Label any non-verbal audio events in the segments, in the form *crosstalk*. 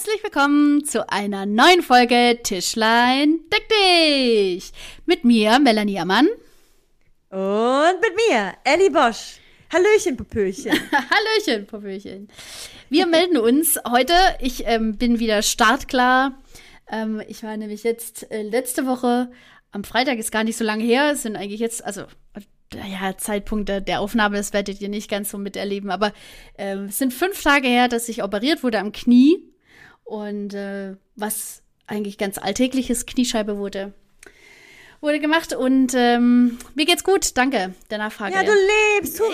Herzlich willkommen zu einer neuen Folge Tischlein deck dich. Mit mir, Melanie Ammann. Und mit mir, Ellie Bosch. Hallöchen, Popöchen. *laughs* Hallöchen, Popöchen. Wir melden uns heute. Ich ähm, bin wieder startklar. Ähm, ich war nämlich jetzt äh, letzte Woche, am Freitag ist gar nicht so lange her, es sind eigentlich jetzt, also ja, Zeitpunkte der Aufnahme, das werdet ihr nicht ganz so miterleben, aber äh, es sind fünf Tage her, dass ich operiert wurde am Knie und äh, was eigentlich ganz alltägliches Kniescheibe wurde wurde gemacht und ähm, mir geht's gut, danke der Nachfrage. Ja, du lebst, hurra!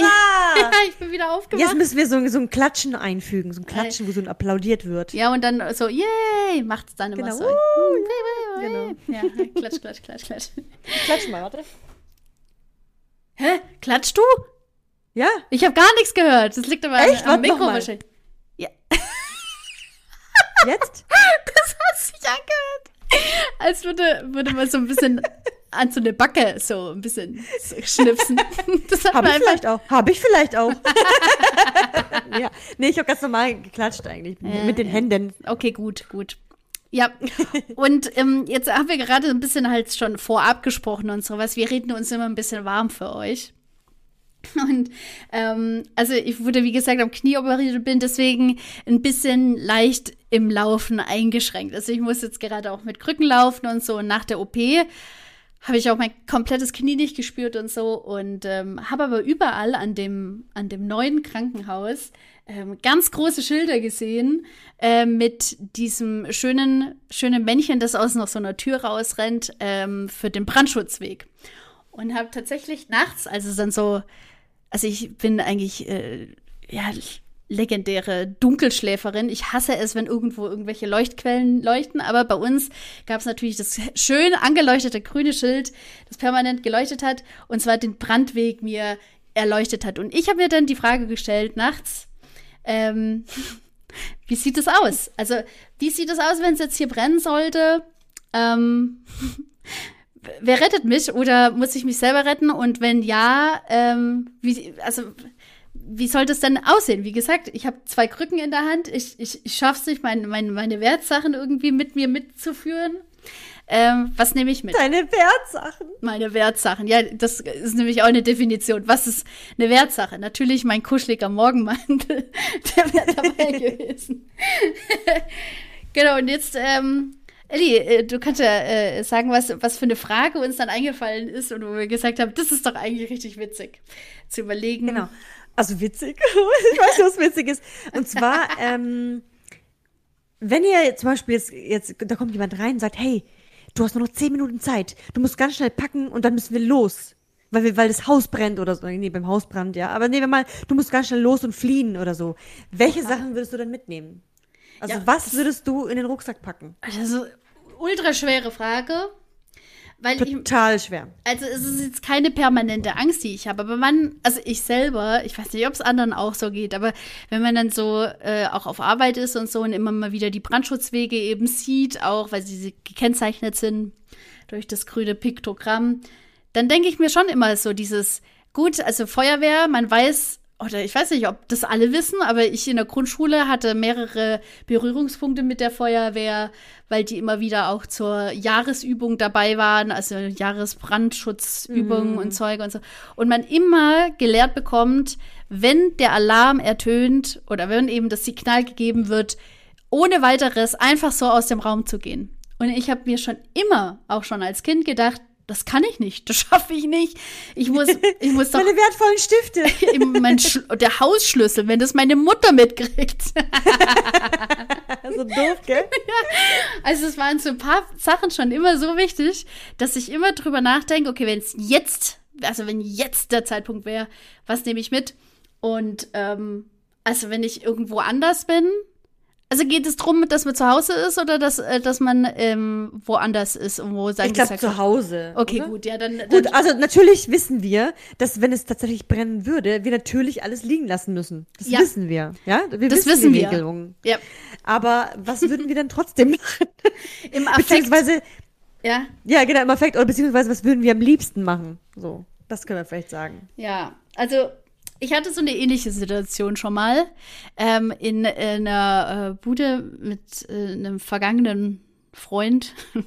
ja, *laughs* ich bin wieder aufgewacht. Jetzt müssen wir so, so ein Klatschen einfügen, so ein Klatschen, wo so ein applaudiert wird. Ja, und dann so, yay, macht's dann immer Genau. so. Uh, genau. Ja, klatsch, klatsch, klatsch, klatsch. Klatsch mal, warte. Hä? Klatschst du? Ja? Ich habe gar nichts gehört. Das liegt aber Echt? am Warte Mikro noch mal. wahrscheinlich. Ja, Jetzt? *laughs* das hat sich angehört. Als würde, würde man so ein bisschen an so eine Backe so ein bisschen so schnipsen. *laughs* Das hat Hab man ich vielleicht auch. Hab ich vielleicht auch. *laughs* ja. Nee, ich habe ganz normal geklatscht eigentlich. mit den Händen. Okay, gut, gut. Ja, und ähm, jetzt haben wir gerade ein bisschen halt schon vorab gesprochen und sowas. Wir reden uns immer ein bisschen warm für euch. *laughs* Und ähm, also ich wurde, wie gesagt, am Knie operiert und bin deswegen ein bisschen leicht im Laufen eingeschränkt. Also ich muss jetzt gerade auch mit Krücken laufen und so. Und nach der OP habe ich auch mein komplettes Knie nicht gespürt und so. Und ähm, habe aber überall an dem, an dem neuen Krankenhaus ähm, ganz große Schilder gesehen äh, mit diesem schönen, schönen Männchen, das aus noch so einer Tür rausrennt, ähm, für den Brandschutzweg. Und habe tatsächlich nachts, also dann so, also ich bin eigentlich, äh, ja, legendäre Dunkelschläferin. Ich hasse es, wenn irgendwo irgendwelche Leuchtquellen leuchten, aber bei uns gab es natürlich das schön angeleuchtete grüne Schild, das permanent geleuchtet hat und zwar den Brandweg mir erleuchtet hat. Und ich habe mir dann die Frage gestellt nachts, ähm, *laughs* wie sieht es aus? Also, wie sieht es aus, wenn es jetzt hier brennen sollte? Ähm, *laughs* wer rettet mich oder muss ich mich selber retten? Und wenn ja, ähm, wie, also, wie soll das denn aussehen? Wie gesagt, ich habe zwei Krücken in der Hand. Ich, ich, ich schaffe es nicht, mein, mein, meine Wertsachen irgendwie mit mir mitzuführen. Ähm, was nehme ich mit? Deine Wertsachen. Meine Wertsachen. Ja, das ist nämlich auch eine Definition. Was ist eine Wertsache? Natürlich mein kuscheliger Morgenmantel. *laughs* Der wäre dabei *laughs* gewesen. *laughs* genau, und jetzt, ähm, Elli, äh, du kannst ja äh, sagen, was, was für eine Frage uns dann eingefallen ist und wo wir gesagt haben, das ist doch eigentlich richtig witzig zu überlegen. Genau. Also witzig. *laughs* ich weiß, was witzig ist. Und zwar, *laughs* ähm, wenn ihr zum Beispiel jetzt, jetzt, da kommt jemand rein und sagt, hey, du hast nur noch zehn Minuten Zeit. Du musst ganz schnell packen und dann müssen wir los. Weil, wir, weil das Haus brennt oder so. Nee, beim Hausbrand, ja. Aber nehmen wir mal, du musst ganz schnell los und fliehen oder so. Welche Sachen würdest du dann mitnehmen? Also Ja, was würdest du in den Rucksack packen? Also, ultra schwere Frage. Weil ich, Total schwer. Also es ist jetzt keine permanente Angst, die ich habe, aber man, also ich selber, ich weiß nicht, ob es anderen auch so geht, aber wenn man dann so äh, auch auf Arbeit ist und so und immer mal wieder die Brandschutzwege eben sieht, auch weil sie gekennzeichnet sind durch das grüne Piktogramm, dann denke ich mir schon immer so dieses, gut, also Feuerwehr, man weiß, oder ich weiß nicht, ob das alle wissen, aber ich in der Grundschule hatte mehrere Berührungspunkte mit der Feuerwehr, weil die immer wieder auch zur Jahresübung dabei waren, also Jahresbrandschutzübungen und Zeug und so. Und man immer gelehrt bekommt, wenn der Alarm ertönt oder wenn eben das Signal gegeben wird, ohne weiteres einfach so aus dem Raum zu gehen. Und ich habe mir schon immer, auch schon als Kind gedacht, das kann ich nicht, das schaffe ich nicht. Ich muss, ich muss doch Meine wertvollen Stifte. *laughs* mein der Hausschlüssel, wenn das meine Mutter mitkriegt. *laughs* so doof, gell? Also es waren so ein paar Sachen schon immer so wichtig, dass ich immer drüber nachdenke, okay, wenn es jetzt, also wenn jetzt der Zeitpunkt wäre, was nehme ich mit? Und ähm, also wenn ich irgendwo anders bin, also geht es darum, dass man zu Hause ist oder dass, äh, dass man ähm, woanders ist und wo sein Ich glaube zu Hause. Okay, oder? gut, ja, dann, dann Gut, also natürlich wissen wir, dass wenn es tatsächlich brennen würde, wir natürlich alles liegen lassen müssen. Das Ja. wissen wir. Ja, wir Das wissen, wissen die wir. Regelungen. ja, Aber was würden wir dann trotzdem *laughs* machen? im Affekt, Beziehungsweise, ja, ja, genau, im Affekt, oder beziehungsweise was würden wir am liebsten machen? So, das können wir vielleicht sagen. Ja, also Ich hatte so eine ähnliche Situation schon mal ähm, in, in einer äh, Bude mit äh, einem vergangenen Freund. *laughs*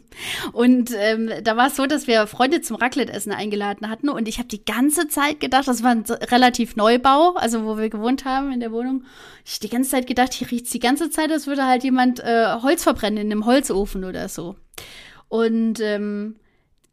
Und ähm, da war es so, dass wir Freunde zum Raclette-Essen eingeladen hatten. Und ich habe die ganze Zeit gedacht, das war ein relativ Neubau, also wo wir gewohnt haben in der Wohnung. Ich hab die ganze Zeit gedacht, hier riecht's die ganze Zeit, als würde halt jemand äh, Holz verbrennen in einem Holzofen oder so. Und ähm,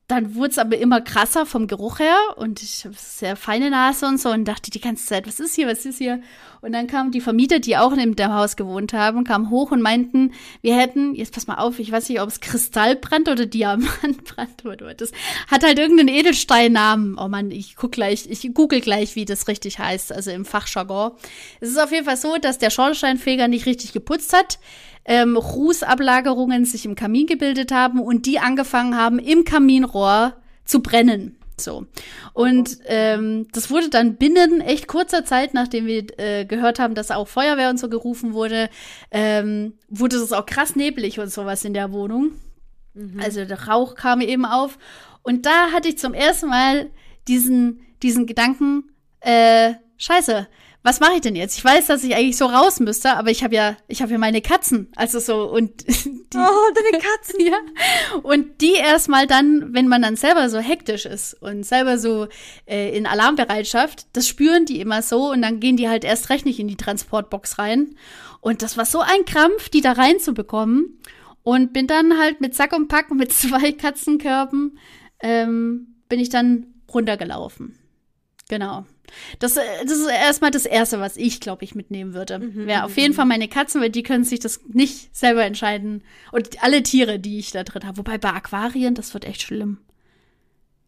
dann wurde es aber immer krasser vom Geruch her und ich habe sehr feine Nase und so und dachte die ganze Zeit, was ist hier, was ist hier? Und dann kamen die Vermieter, die auch in dem Haus gewohnt haben, kamen hoch und meinten, wir hätten, jetzt pass mal auf, ich weiß nicht, ob es Kristallbrand oder Diamantbrand oder das hat halt irgendeinen Edelsteinnamen. Oh Mann, ich guck gleich, ich google gleich, wie das richtig heißt, also im Fachjargon. Es ist auf jeden Fall so, dass der Schornsteinfeger nicht richtig geputzt hat ähm, Rußablagerungen sich im Kamin gebildet haben und die angefangen haben, im Kaminrohr zu brennen. So. Und ähm, das wurde dann binnen echt kurzer Zeit, nachdem wir äh, gehört haben, dass auch Feuerwehr und so gerufen wurde, ähm, wurde es auch krass neblig und sowas in der Wohnung. Mhm. Also der Rauch kam eben auf. Und da hatte ich zum ersten Mal diesen, diesen Gedanken, äh, scheiße, was mache ich denn jetzt? Ich weiß, dass ich eigentlich so raus müsste, aber ich habe ja, ich habe ja meine Katzen, also so und *laughs* die, oh, deine Katzen, *laughs* ja. Und die erstmal dann, wenn man dann selber so hektisch ist und selber so äh, in Alarmbereitschaft, das spüren die immer so und dann gehen die halt erst recht nicht in die Transportbox rein. Und das war so ein Krampf, die da reinzubekommen. Und bin dann halt mit Sack und Pack mit *laughs* zwei Katzenkörben ähm, bin ich dann runtergelaufen. Genau. Das, äh, das ist erstmal das Erste, was ich, glaube ich, mitnehmen würde. Mhm, Wäre auf jeden Fall meine Katzen, weil die können sich das nicht selber entscheiden. Und alle Tiere, die ich da drin habe. Wobei bei Aquarien, das wird echt schlimm.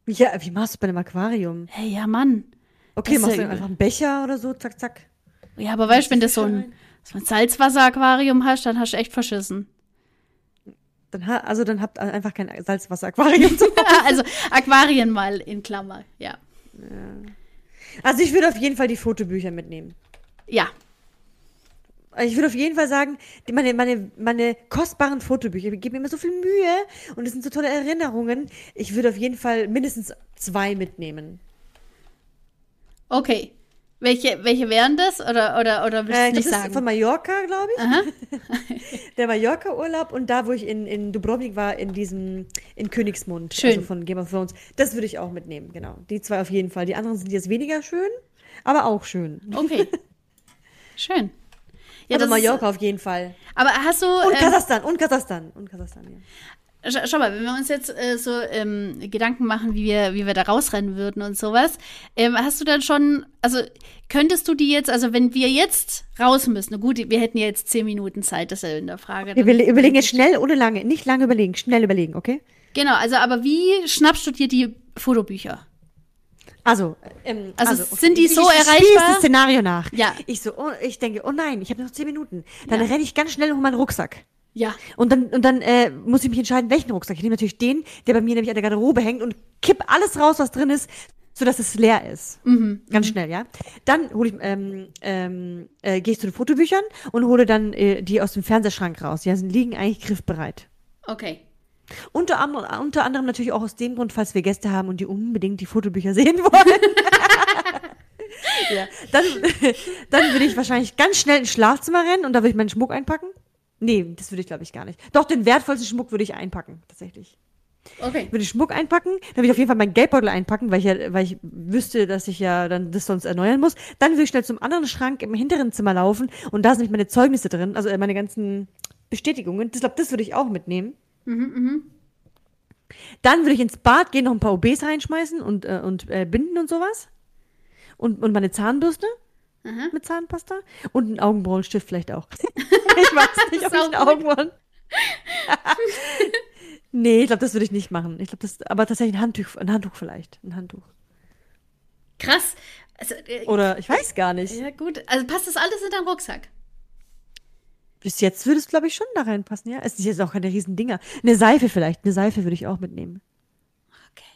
Ja, wie machst du bei einem Aquarium? Hey, ja, Mann. Okay, das machst du einfach einen Becher oder so, zack, zack. Ja, aber weißt du, wenn du so ein, so ein Salzwasser-Aquarium hast, dann hast du echt verschissen. Dann ha also dann habt ihr einfach kein Salzwasser-Aquarium. *laughs* also Aquarien mal in Klammer, ja. ja. Also ich würde auf jeden Fall die Fotobücher mitnehmen. Ja. Ich würde auf jeden Fall sagen, meine, meine, meine kostbaren Fotobücher geben mir immer so viel Mühe und es sind so tolle Erinnerungen. Ich würde auf jeden Fall mindestens zwei mitnehmen. Okay. Welche, welche wären das? Oder, oder, oder willst du äh, nicht das sagen? Von Mallorca, glaube ich. *laughs* Der Mallorca-Urlaub und da, wo ich in, in Dubrovnik war, in diesem, in Königsmund, schön. also von Game of Thrones. Das würde ich auch mitnehmen, genau. Die zwei auf jeden Fall. Die anderen sind jetzt weniger schön, aber auch schön. Okay. *laughs* schön. Ja, also Mallorca ist, auf jeden Fall. Aber hast du. Und ähm, Kasachstan, und Kasachstan, und Kasachstan, ja. Schau mal, wenn wir uns jetzt äh, so ähm, Gedanken machen, wie wir, wie wir da rausrennen würden und sowas, ähm, hast du dann schon, also könntest du die jetzt, also wenn wir jetzt raus müssen, gut, wir hätten ja jetzt zehn Minuten Zeit, das ist ja in der Frage. Wir überlegen jetzt schnell, ohne lange, nicht lange überlegen, schnell überlegen, okay? Genau, also aber wie schnappst du dir die Fotobücher? Also, ähm, also, also sind die so ich, ich erreichbar? das Szenario nach. Ja. Ich so, oh, ich denke, oh nein, ich habe noch zehn Minuten. Dann ja. renne ich ganz schnell um meinen Rucksack. Ja. Und dann, und dann äh, muss ich mich entscheiden, welchen Rucksack. Ich nehme natürlich den, der bei mir nämlich an der Garderobe hängt und kipp alles raus, was drin ist, sodass es leer ist. Mhm. Ganz mhm. schnell, ja. Dann hole ich, ähm, ähm, äh, gehe ich zu den Fotobüchern und hole dann äh, die aus dem Fernsehschrank raus. Die liegen eigentlich griffbereit. Okay. Unter, anderem, unter anderem natürlich auch aus dem Grund, falls wir Gäste haben und die unbedingt die Fotobücher *laughs* sehen wollen. *laughs* ja. Dann, *laughs* dann würde ich wahrscheinlich ganz schnell ins Schlafzimmer rennen und da würde ich meinen Schmuck einpacken. Nee, das würde ich glaube ich gar nicht. Doch, den wertvollsten Schmuck würde ich einpacken, tatsächlich. Okay. Würde ich Schmuck einpacken, dann würde ich auf jeden Fall meinen Geldbeutel einpacken, weil ich ja, weil ich wüsste, dass ich ja dann das sonst erneuern muss. Dann würde ich schnell zum anderen Schrank im hinteren Zimmer laufen und da sind nämlich meine Zeugnisse drin, also meine ganzen Bestätigungen. Ich glaube, das würde ich auch mitnehmen. Mhm, mhm. Dann würde ich ins Bad gehen, noch ein paar OBs reinschmeißen und, äh, und äh, binden und sowas. Und, und meine Zahnbürste. Aha. mit Zahnpasta und einen Augenbrauenstift vielleicht auch. *laughs* ich weiß nicht, ob ich einen Augenbrauen. *laughs* nee, ich glaube, das würde ich nicht machen. Ich glaube, das, aber tatsächlich ein Handtuch, ein Handtuch vielleicht, ein Handtuch. Krass. Also, äh, Oder ich weiß gar nicht. Ja gut, also passt das alles in deinen Rucksack? Bis jetzt würde es, glaube ich, schon da reinpassen, ja. Es ist jetzt auch keine riesen Dinger. Eine Seife vielleicht, eine Seife würde ich auch mitnehmen.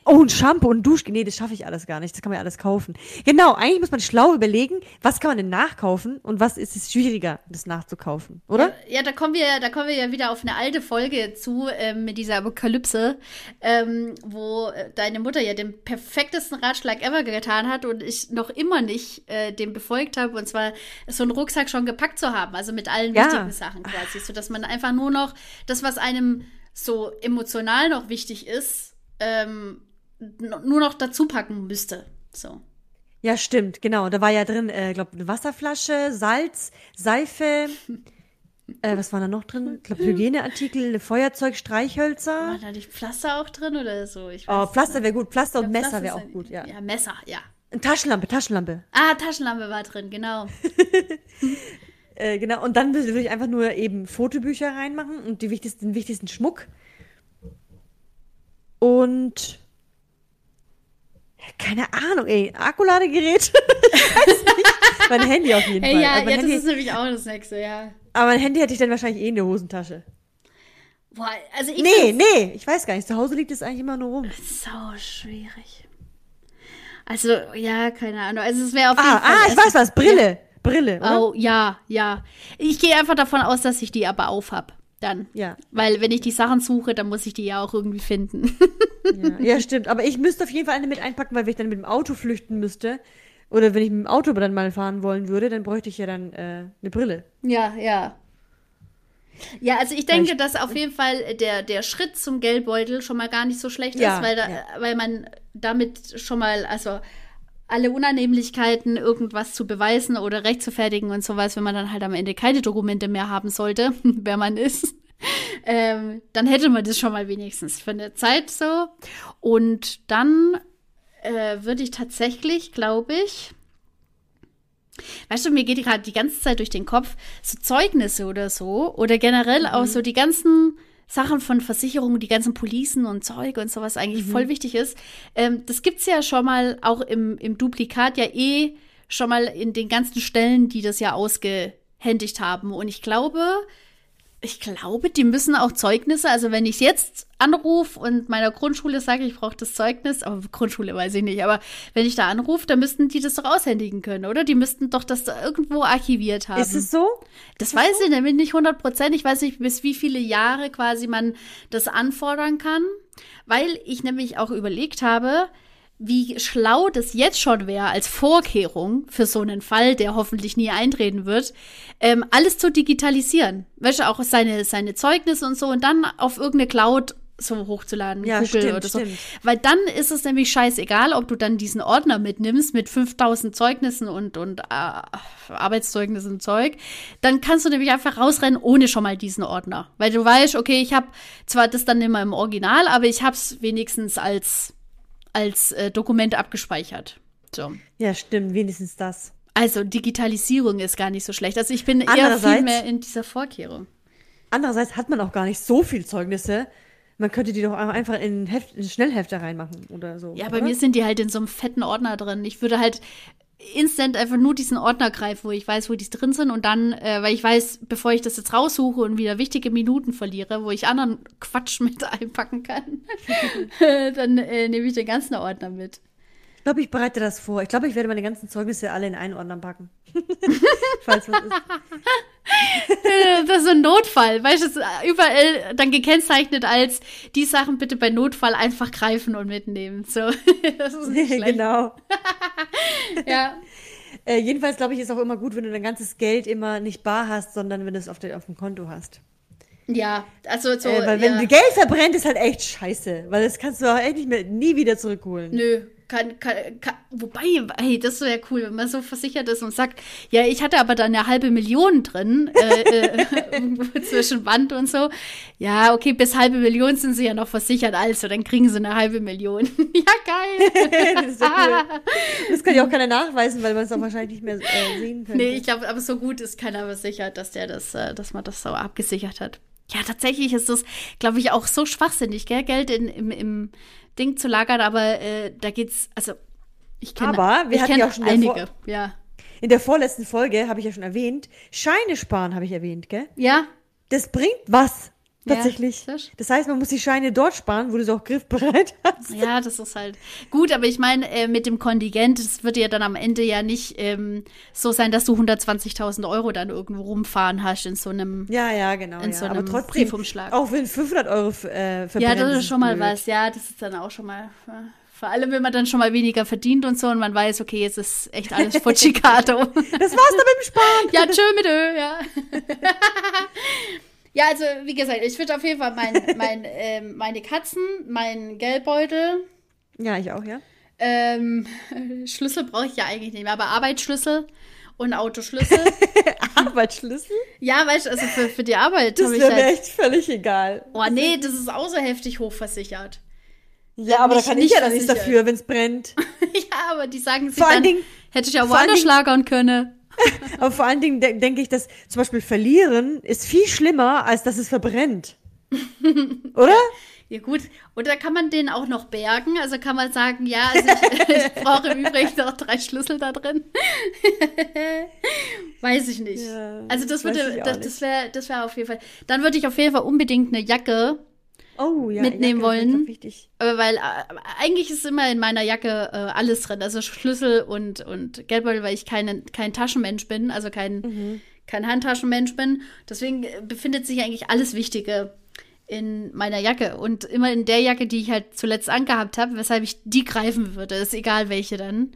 Oh, ein Shampoo und Duschgel. Nee, das schaffe ich alles gar nicht. Das kann man ja alles kaufen. Genau, eigentlich muss man schlau überlegen, was kann man denn nachkaufen und was ist es schwieriger, das nachzukaufen, oder? Ja, ja, da kommen wir, da kommen wir ja wieder auf eine alte Folge zu ähm, mit dieser Apokalypse, ähm, wo äh, deine Mutter ja den perfektesten Ratschlag ever getan hat und ich noch immer nicht äh, dem befolgt habe, und zwar so einen Rucksack schon gepackt zu haben, also mit allen Ja. wichtigen Sachen quasi, so dass man einfach nur noch das, was einem so emotional noch wichtig ist, ähm, nur noch dazu packen müsste. So. Ja, stimmt, genau. Da war ja drin, äh, glaube eine Wasserflasche, Salz, Seife. *laughs* Äh, was war da noch drin? Ich glaube, Hygieneartikel, Feuerzeug, Streichhölzer. War da nicht Pflaster auch drin oder so? Ich Oh, Pflaster wäre gut. Pflaster und Ja, Messer Pflaster wäre auch gut, ja. Ja, Messer, ja. Taschenlampe, Taschenlampe. Ah, Taschenlampe war drin, genau. *laughs* Äh, genau. Und dann würde ich einfach nur eben Fotobücher reinmachen und die wichtigsten, den wichtigsten Schmuck. Und keine Ahnung, ey, Akkuladegerät. *laughs* Mein Handy auf jeden Hey, Fall. ja, ja das Handy, ist nämlich auch das nächste, ja. aber mein Handy hätte ich dann wahrscheinlich eh in der Hosentasche. Boah, also ich Nee, nee, ich weiß gar nicht. Zu Hause liegt es eigentlich immer nur rum. so schwierig. Also, ja, keine Ahnung. Also es wäre auf jeden Ah, Fall. ah, ich weiß was. Brille. Brille, oder? Oh, ja, ja. Ich gehe einfach davon aus, dass ich die aber auf hab. Dann. Ja. Weil wenn ich die Sachen suche, dann muss ich die ja auch irgendwie finden. Ja. ja, stimmt. Aber ich müsste auf jeden Fall eine mit einpacken, weil wenn ich dann mit dem Auto flüchten müsste, oder wenn ich mit dem Auto dann mal fahren wollen würde, dann bräuchte ich ja dann äh, eine Brille. Ja, ja. Ja, also ich denke, dass auf jeden Fall der, der Schritt zum Geldbeutel schon mal gar nicht so schlecht Ja, ist, weil, da, ja. weil man damit schon mal, also alle Unannehmlichkeiten, irgendwas zu beweisen oder rechtfertigen und sowas, wenn man dann halt am Ende keine Dokumente mehr haben sollte, *laughs* wer man ist, ähm, dann hätte man das schon mal wenigstens für eine Zeit so. Und dann äh, würde ich tatsächlich, glaube ich, Weißt du, mir geht gerade die ganze Zeit durch den Kopf so Zeugnisse oder so oder generell auch so die ganzen Sachen von Versicherungen, die ganzen Policen und Zeug und sowas eigentlich voll wichtig ist. Ähm, das gibt's ja schon mal auch im, im Duplikat ja eh schon mal in den ganzen Stellen, die das ja ausgehändigt haben. Und ich glaube, ich glaube, die müssen auch Zeugnisse, also wenn ich jetzt anrufe und meiner Grundschule sage, ich brauche das Zeugnis, aber Grundschule weiß ich nicht, aber wenn ich da anrufe, dann müssten die das doch aushändigen können, oder? Die müssten doch das da irgendwo archiviert haben. Ist es so? das weiß ich nämlich nicht 100 Prozent. Ich weiß nicht, bis wie viele Jahre quasi man das anfordern kann, weil ich nämlich auch überlegt habe, wie schlau das jetzt schon wäre als Vorkehrung für so einen Fall, der hoffentlich nie eintreten wird, ähm, alles zu digitalisieren. Weißt du, auch seine, seine Zeugnisse und so und dann auf irgendeine Cloud so hochzuladen, Ja, Google stimmt, oder so. stimmt. Weil dann ist es nämlich scheißegal, ob du dann diesen Ordner mitnimmst mit 5000 Zeugnissen und, und äh, Arbeitszeugnissen und Zeug. Dann kannst du nämlich einfach rausrennen ohne schon mal diesen Ordner. Weil du weißt, okay, ich habe zwar das dann immer im Original, aber ich habe es wenigstens als, als äh, Dokument abgespeichert. So. Ja, stimmt, wenigstens das. Also Digitalisierung ist gar nicht so schlecht. Also ich bin eher viel mehr in dieser Vorkehrung. Andererseits hat man auch gar nicht so viel Zeugnisse. Man könnte die doch einfach in, Heft, in Schnellhefter reinmachen oder so. Ja, bei oder? mir sind die halt in so einem fetten Ordner drin. Ich würde halt instant einfach nur diesen Ordner greifen, wo ich weiß, wo die drin sind und dann, äh, weil ich weiß, bevor ich das jetzt raussuche und wieder wichtige Minuten verliere, wo ich anderen Quatsch mit *laughs* einpacken kann, *laughs* dann äh, nehme ich den ganzen Ordner mit. Ich glaube, ich bereite das vor. Ich glaube, ich werde meine ganzen Zeugnisse alle in einen Ordner packen. *laughs* Falls was ist. *laughs* Das ist so ein Notfall, weißt du, es ist überall dann gekennzeichnet als die Sachen bitte bei Notfall einfach greifen und mitnehmen. So, *laughs* das ist nicht schlecht. genau. Ja. Äh, jedenfalls glaube ich, ist auch immer gut, wenn du dein ganzes Geld immer nicht bar hast, sondern wenn du es auf, auf dem Konto hast. Ja, also so. äh, weil wenn ja. du Geld verbrennt, ist halt echt scheiße. Weil das kannst du auch echt nicht mehr, nie wieder zurückholen. Nö, kann, kann, kann, wobei, hey, das wäre cool, wenn man so versichert ist und sagt, ja, ich hatte aber da eine halbe Million drin, äh, äh, *laughs* zwischen Band und so. Ja, okay, bis halbe Million sind sie ja noch versichert, also dann kriegen sie eine halbe Million. *laughs* ja, geil. *laughs* das ja cool. Das kann ja auch keiner nachweisen, weil man es auch wahrscheinlich nicht mehr äh, sehen könnte. nee, ich glaube, aber so gut ist keiner versichert, dass der das, äh, dass man das so abgesichert hat. Ja, tatsächlich ist das, glaube ich, auch so schwachsinnig, gell? Geld in, im, im Ding zu lagern, aber äh, da geht's, also ich kenne Aber wir ich hatten ja auch schon einige, ja. In der vorletzten Folge habe ich ja schon erwähnt, Scheine sparen habe ich erwähnt, gell? Ja, Das bringt was. Tatsächlich. Ja, das heißt, man muss die Scheine dort sparen, wo du sie auch griffbereit *laughs* hast. Ja, das ist halt gut, aber ich meine, äh, mit dem Kontingent, es wird ja dann am Ende ja nicht ähm, so sein, dass du 120.000 Euro dann irgendwo rumfahren hast in so einem. Ja, ja, genau. In ja. so Aber einem trotzdem, Briefumschlag. auch wenn 500 Euro äh, verbrennen, Ja, das ist schon mal blöd. was. Ja, das ist dann auch schon mal. äh, Vor allem, wenn man dann schon mal weniger verdient und so und man weiß, okay, jetzt ist echt alles *laughs* Futschicato. Das war's dann mit dem Sparen. ja, tschö mit Ö, ja. *laughs* ja, also, wie gesagt, ich würde auf jeden Fall mein, *laughs* mein, ähm, meine Katzen, meinen Geldbeutel, Ja, ich auch, ja. ähm, *laughs* Schlüssel brauche ich ja eigentlich nicht mehr, aber Arbeitsschlüssel und Autoschlüssel. *laughs* Arbeitsschlüssel? ja, weißt du, also für, für die Arbeit Das habe ich wäre mir halt. echt völlig egal. Oh nee, das ist auch so heftig hochversichert. Ja, aber da kann ich ja dann nichts dafür, wenn es brennt. ja, aber die sagen sich Vor allen dann, Dingen- hätte ich ja woanders schlagern können. *laughs* Aber vor allen Dingen de denke ich, dass zum Beispiel verlieren ist viel schlimmer, als dass es verbrennt. *laughs* Oder? Ja gut, und da kann man den auch noch bergen. Also kann man sagen, ja, also ich, *laughs* ich brauche im Übrigen noch drei Schlüssel da drin. Weiß ich nicht. Ja, also das würde, das, das wäre, das wäre auf jeden Fall. Dann würde ich auf jeden Fall unbedingt eine Jacke, Oh, ja. Mitnehmen Jacke wollen. weil äh, eigentlich ist immer in meiner Jacke äh, alles drin. Also Schlüssel und, und Geldbeutel, weil ich keine, kein Taschenmensch bin, also kein, Mhm. kein Handtaschenmensch bin. Deswegen äh, befindet sich eigentlich alles Wichtige in meiner Jacke und immer in der Jacke, die ich halt zuletzt angehabt habe, weshalb ich die greifen würde. Ist egal welche dann.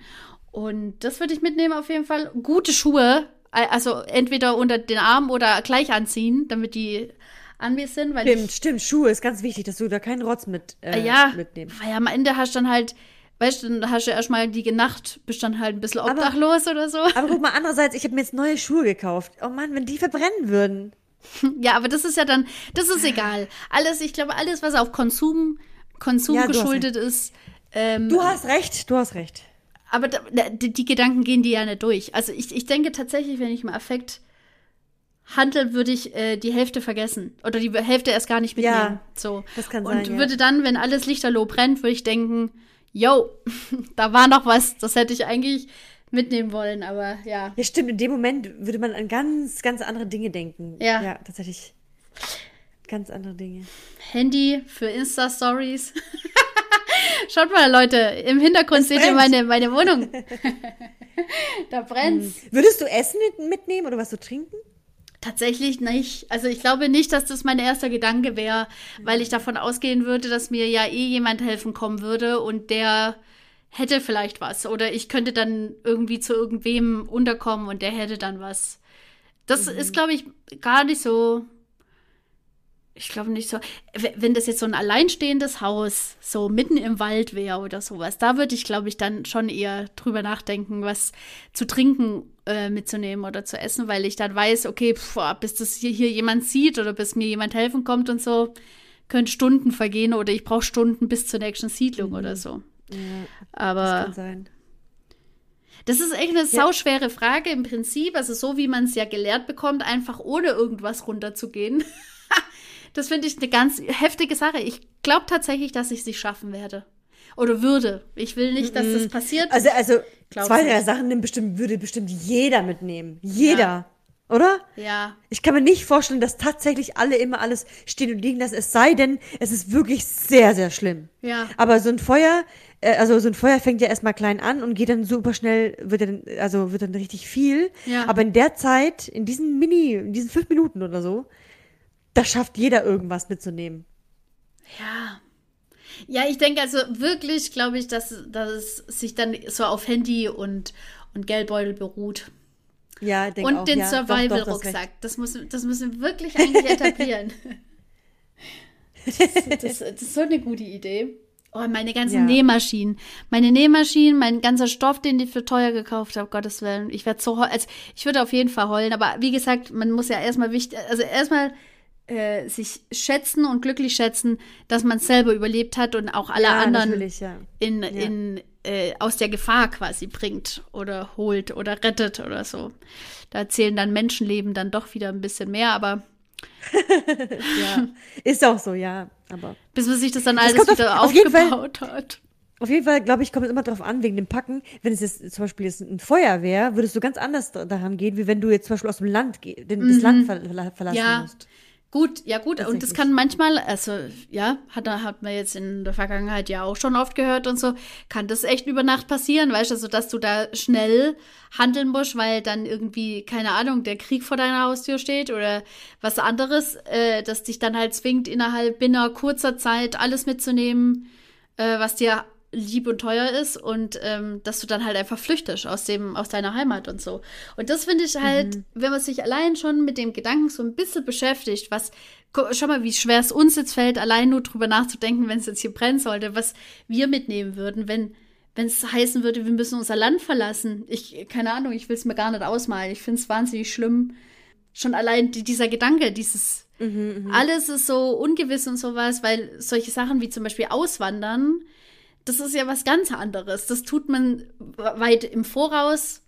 Und das würde ich mitnehmen auf jeden Fall. Gute Schuhe, also entweder unter den Arm oder gleich anziehen, damit die an mir sind, weil Stimmt, ich stimmt. Schuhe ist ganz wichtig, dass du da keinen Rotz mit äh, ja, mitnimmst. weil am Ende hast du dann halt, weißt du, dann hast du erstmal die Nacht, bist dann halt ein bisschen obdachlos oder so. Aber guck mal, andererseits, ich habe mir jetzt neue Schuhe gekauft. Oh Mann, wenn die verbrennen würden. *laughs* Ja, aber das ist ja dann, das ist egal. Alles, ich glaube, alles, was auf Konsum, Konsum Ja, geschuldet ist, ähm, Du hast recht, du hast recht. aber da, die, die Gedanken gehen die ja nicht durch. Also ich, ich denke tatsächlich, wenn ich im Affekt handle, würde ich äh, die Hälfte vergessen. Oder die Hälfte erst gar nicht mitnehmen. Ja, so. das kann Und sein, ja. würde dann, wenn alles lichterloh brennt, würde ich denken, yo, *laughs* da war noch was, das hätte ich eigentlich mitnehmen wollen, aber ja. Ja, stimmt, in dem Moment würde man an ganz, ganz andere Dinge denken. Ja. Ja, tatsächlich. Ganz andere Dinge. Handy für Insta-Stories. *laughs* Schaut mal, Leute, im Hintergrund Es seht ihr brennt. meine, meine Wohnung. *laughs* da brennt's. Würdest du Essen mit, mitnehmen oder was zu trinken? Tatsächlich nicht. Also ich glaube nicht, dass das mein erster Gedanke wäre, weil ich davon ausgehen würde, dass mir ja eh jemand helfen kommen würde und der hätte vielleicht was. Oder ich könnte dann irgendwie zu irgendwem unterkommen und der hätte dann was. Das ist, glaube ich, gar nicht so. Ich glaube nicht so. Wenn das jetzt so ein alleinstehendes Haus so mitten im Wald wäre oder sowas, da würde ich, glaube ich, dann schon eher drüber nachdenken, was zu trinken äh, mitzunehmen oder zu essen, weil ich dann weiß, okay, pf, bis das hier, hier jemand sieht oder bis mir jemand helfen kommt und so, können Stunden vergehen oder ich brauche Stunden bis zur nächsten Siedlung oder so. Ja, Aber das kann sein. das ist echt eine sauschwere Frage im Prinzip. Also so wie man es ja gelehrt bekommt, einfach ohne irgendwas runterzugehen. *laughs* das finde ich eine ganz heftige Sache. Ich glaube tatsächlich, dass ich es nicht schaffen werde. Oder würde. Ich will nicht, dass das passiert. Also, also zwei, drei. Sachen nimmt bestimmt, würde bestimmt jeder mitnehmen. Jeder. Ja. Oder? ja. Ich kann mir nicht vorstellen, dass tatsächlich alle immer alles stehen und liegen lassen. Es sei denn, es ist wirklich sehr, sehr schlimm. Ja. Aber so ein Feuer, äh, also so ein Feuer fängt ja erstmal klein an und geht dann super schnell, wird dann, also wird dann richtig viel. Ja. Aber in der Zeit, in diesen Mini, in diesen fünf Minuten oder so, da schafft jeder irgendwas mitzunehmen. Ja. Ja, ich denke also wirklich, glaube ich, dass, dass es sich dann so auf Handy und, und Geldbeutel beruht. Ja, denke Und auch. den ja. Survival-Rucksack. Das, muss, das müssen wir wirklich eigentlich etablieren. *laughs* das, das, das ist so eine gute Idee. Oh, meine ganzen Ja. Nähmaschinen. Meine Nähmaschinen, mein ganzer Stoff, den ich für teuer gekauft habe, Gottes Willen. Ich werde so also ich würde auf jeden Fall heulen, aber wie gesagt, man muss ja erstmal wichtig, also erstmal äh, sich schätzen und glücklich schätzen, dass man es selber überlebt hat und auch alle ja, anderen ja. in, in, äh, aus der Gefahr quasi bringt oder holt oder rettet oder so. Da zählen dann Menschenleben dann doch wieder ein bisschen mehr, aber *laughs* ja. Ist auch so, ja. Aber bis man sich das dann alles auf- wieder auf aufgebaut hat. auf jeden Fall, glaube ich, kommt es immer drauf an, wegen dem Packen. Wenn es jetzt zum Beispiel jetzt ein Feuer wäre, würdest du ganz anders da- daran gehen, wie wenn du jetzt zum Beispiel aus dem Land, das Land ver verla- verlassen Mhm. Ja. musst. Gut, ja gut, und das kann manchmal, also ja, hat, hat man jetzt in der Vergangenheit ja auch schon oft gehört und so, kann das echt über Nacht passieren, weißt du, also, dass du da schnell handeln musst, weil dann irgendwie, keine Ahnung, der Krieg vor deiner Haustür steht oder was anderes, äh, das dich dann halt zwingt, innerhalb binnen kurzer Zeit alles mitzunehmen, äh, was dir lieb und teuer ist und ähm, dass du dann halt einfach flüchtest aus dem aus deiner Heimat und so. Und das finde ich halt, mhm. wenn man sich allein schon mit dem Gedanken so ein bisschen beschäftigt, was schau mal, wie schwer es uns jetzt fällt, allein nur drüber nachzudenken, wenn es jetzt hier brennen sollte, was wir mitnehmen würden, wenn wenn es heißen würde, wir müssen unser Land verlassen. Ich keine Ahnung, ich will es mir gar nicht ausmalen. Ich finde es wahnsinnig schlimm. Schon allein die, dieser Gedanke, dieses mhm, mhm, alles ist so ungewiss und sowas, weil solche Sachen wie zum Beispiel Auswandern das ist ja was ganz anderes. Das tut man weit im Voraus.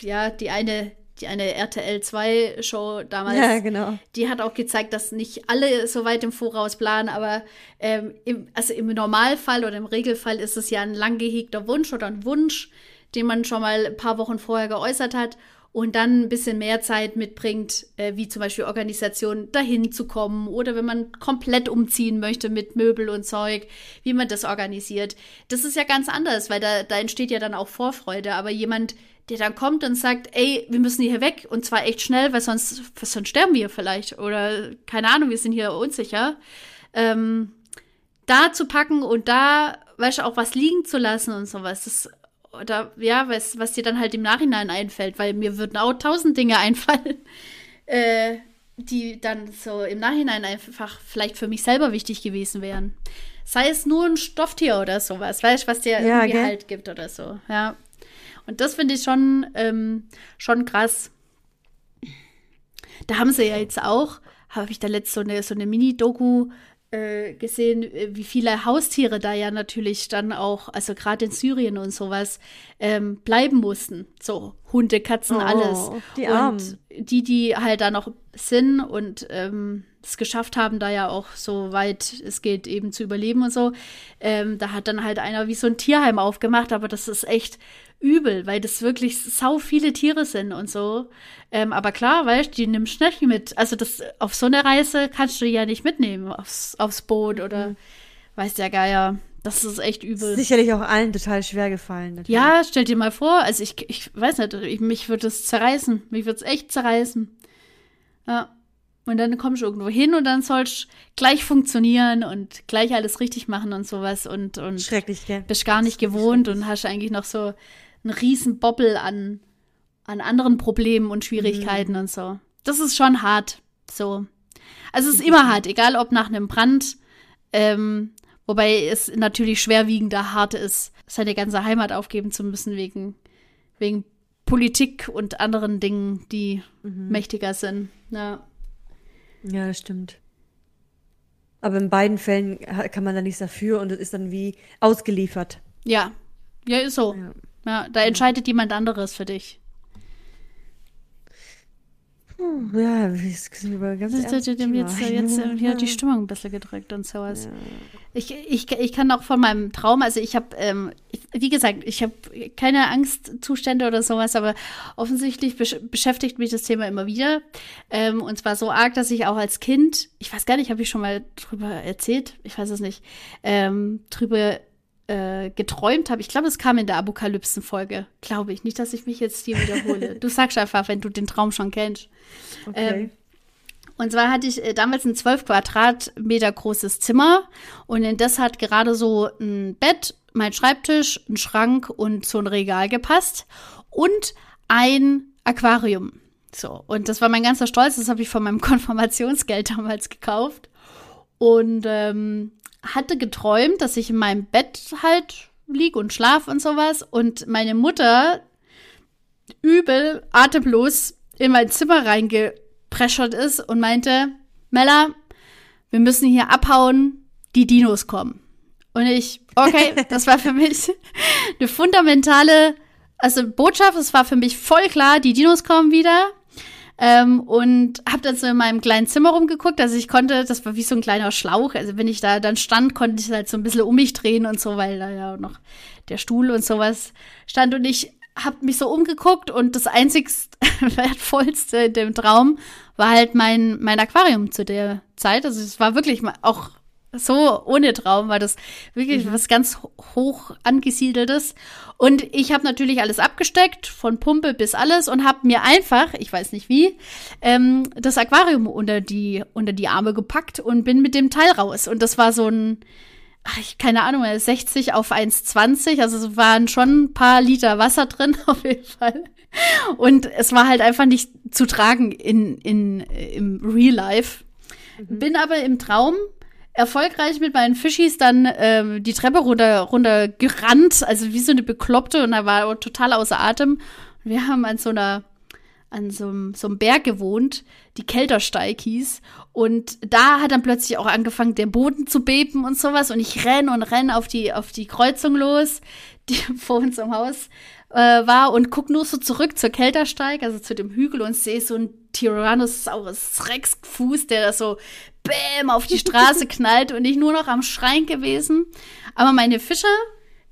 Ja, die eine, die eine RTL 2 Show damals, ja, genau. die hat auch gezeigt, dass nicht alle so weit im Voraus planen, aber ähm, im, also im Normalfall oder im Regelfall ist es ja ein lang gehegter Wunsch oder ein Wunsch, den man schon mal ein paar Wochen vorher geäußert hat und dann ein bisschen mehr Zeit mitbringt, äh, wie zum Beispiel Organisation, dahin zu kommen oder wenn man komplett umziehen möchte mit Möbel und Zeug, wie man das organisiert. Das ist ja ganz anders, weil da, da entsteht ja dann auch Vorfreude. Aber jemand, der dann kommt und sagt, ey, wir müssen hier weg und zwar echt schnell, weil sonst, sonst sterben wir vielleicht oder keine Ahnung, wir sind hier unsicher. Ähm, da zu packen und da, weißt du, auch was liegen zu lassen und sowas, das oder ja, was, was dir dann halt im Nachhinein einfällt, weil mir würden auch tausend Dinge einfallen, *laughs* äh, die dann so im Nachhinein einfach vielleicht für mich selber wichtig gewesen wären. Sei es nur ein Stofftier oder sowas, weißt du, was dir ja, irgendwie gell? halt gibt oder so, ja. Und das finde ich schon, ähm, schon krass. Da haben sie ja jetzt auch, habe ich da letzt so eine, so eine Mini-Doku äh, gesehen, äh, wie viele Haustiere da ja natürlich dann auch, also gerade in Syrien und sowas, ähm, bleiben mussten. So Hunde, Katzen, oh, alles. Die Armen. Und die, die halt da noch sind und ähm, es geschafft haben, da ja auch so weit es geht, eben zu überleben und so, ähm, da hat dann halt einer wie so ein Tierheim aufgemacht, aber das ist echt übel, weil das wirklich sau viele Tiere sind und so. Ähm, aber klar, weißt du, die nimmst du nicht mit. Also das auf so eine Reise kannst du ja nicht mitnehmen aufs, aufs Boot oder mhm. weiß der Geier. Das ist echt übel. Sicherlich auch allen total schwer gefallen. Natürlich. Ja, stell dir mal vor, also ich, ich weiß nicht, ich, mich würde es zerreißen. Mich würde es echt zerreißen. Ja. Und dann kommst du irgendwo hin und dann sollst gleich funktionieren und gleich alles richtig machen und sowas und, und Schrecklich, gell? bist gar nicht gewohnt und hast eigentlich noch so einen riesen Bobbel an, an anderen Problemen und Schwierigkeiten mhm. und so. Das ist schon hart. So. Also es ist immer hart, egal ob nach einem Brand, ähm, wobei es natürlich schwerwiegender hart ist, seine ganze Heimat aufgeben zu müssen wegen, wegen Politik und anderen Dingen, die mhm. mächtiger sind. Ja. ja, das stimmt. Aber in beiden Fällen kann man da nichts dafür und es ist dann wie ausgeliefert. Ja, ja, ist so. Ja. Ja, da entscheidet jemand anderes für dich. Ja, das ist über ganz das, jetzt, jetzt, jetzt hier hat die Stimmung ein bisschen gedrückt und sowas. Ja. Ich, ich, ich kann auch von meinem Traum, also ich habe, ähm, wie gesagt, ich habe keine Angstzustände oder sowas, aber offensichtlich besch beschäftigt mich das Thema immer wieder. Ähm, und zwar so arg, dass ich auch als Kind, ich weiß gar nicht, habe ich schon mal drüber erzählt, ich weiß es nicht, ähm, drüber äh, geträumt habe. Ich glaube, es kam in der Apokalypsen-Folge. Glaube ich. Nicht, dass ich mich jetzt hier wiederhole. *laughs* du sagst einfach, wenn du den Traum schon kennst. Okay. Ähm, und zwar hatte ich äh, damals ein 12 Quadratmeter großes Zimmer und in das hat gerade so ein Bett, mein Schreibtisch, ein Schrank und so ein Regal gepasst und ein Aquarium. So, und das war mein ganzer Stolz, das habe ich von meinem *laughs* Konfirmationsgeld damals gekauft. Und ähm, hatte geträumt, dass ich in meinem Bett halt lieg und schlaf und sowas und meine Mutter übel atemlos in mein Zimmer reingepreschert ist und meinte, Mella, wir müssen hier abhauen, die Dinos kommen. Und ich, okay, *laughs* das war für mich eine fundamentale, also Botschaft, es war für mich voll klar, die Dinos kommen wieder. Ähm, und habe dann so in meinem kleinen Zimmer rumgeguckt. Also ich konnte, das war wie so ein kleiner Schlauch. Also wenn ich da dann stand, konnte ich halt so ein bisschen um mich drehen und so, weil da ja noch der Stuhl und sowas stand. Und ich hab mich so umgeguckt und das einzigst *laughs* wertvollste in dem Traum war halt mein, mein Aquarium zu der Zeit. Also es war wirklich auch so ohne Traum, war das wirklich Mhm. was ganz hoch angesiedeltes. Und ich habe natürlich alles abgesteckt, von Pumpe bis alles, und habe mir einfach, ich weiß nicht wie, ähm, das Aquarium unter die, unter die Arme gepackt und bin mit dem Teil raus. Und das war so ein, ach, ich, keine Ahnung, 60 auf 1,20, also es waren schon ein paar Liter Wasser *laughs* drin, auf jeden Fall. Und es war halt einfach nicht zu tragen in, in, äh, im Real Life. Bin aber im Traum erfolgreich mit meinen Fischis dann ähm, die Treppe runter, runter gerannt, also wie so eine Bekloppte und da war er total außer Atem. Wir haben an so einer an so einem, so einem Berg gewohnt, die Keltersteig hieß. Und da hat dann plötzlich auch angefangen, der Boden zu beben und sowas. Und ich renn und renn auf die, auf die Kreuzung los, die *laughs* vor unserem Haus äh, war und guck nur so zurück zur Keltersteig, also zu dem Hügel und sehe so einen Tyrannosaurus Rex Fuß, der da so bäm auf die Straße *laughs* knallt und ich nur noch am Schreien gewesen. Aber meine Fische,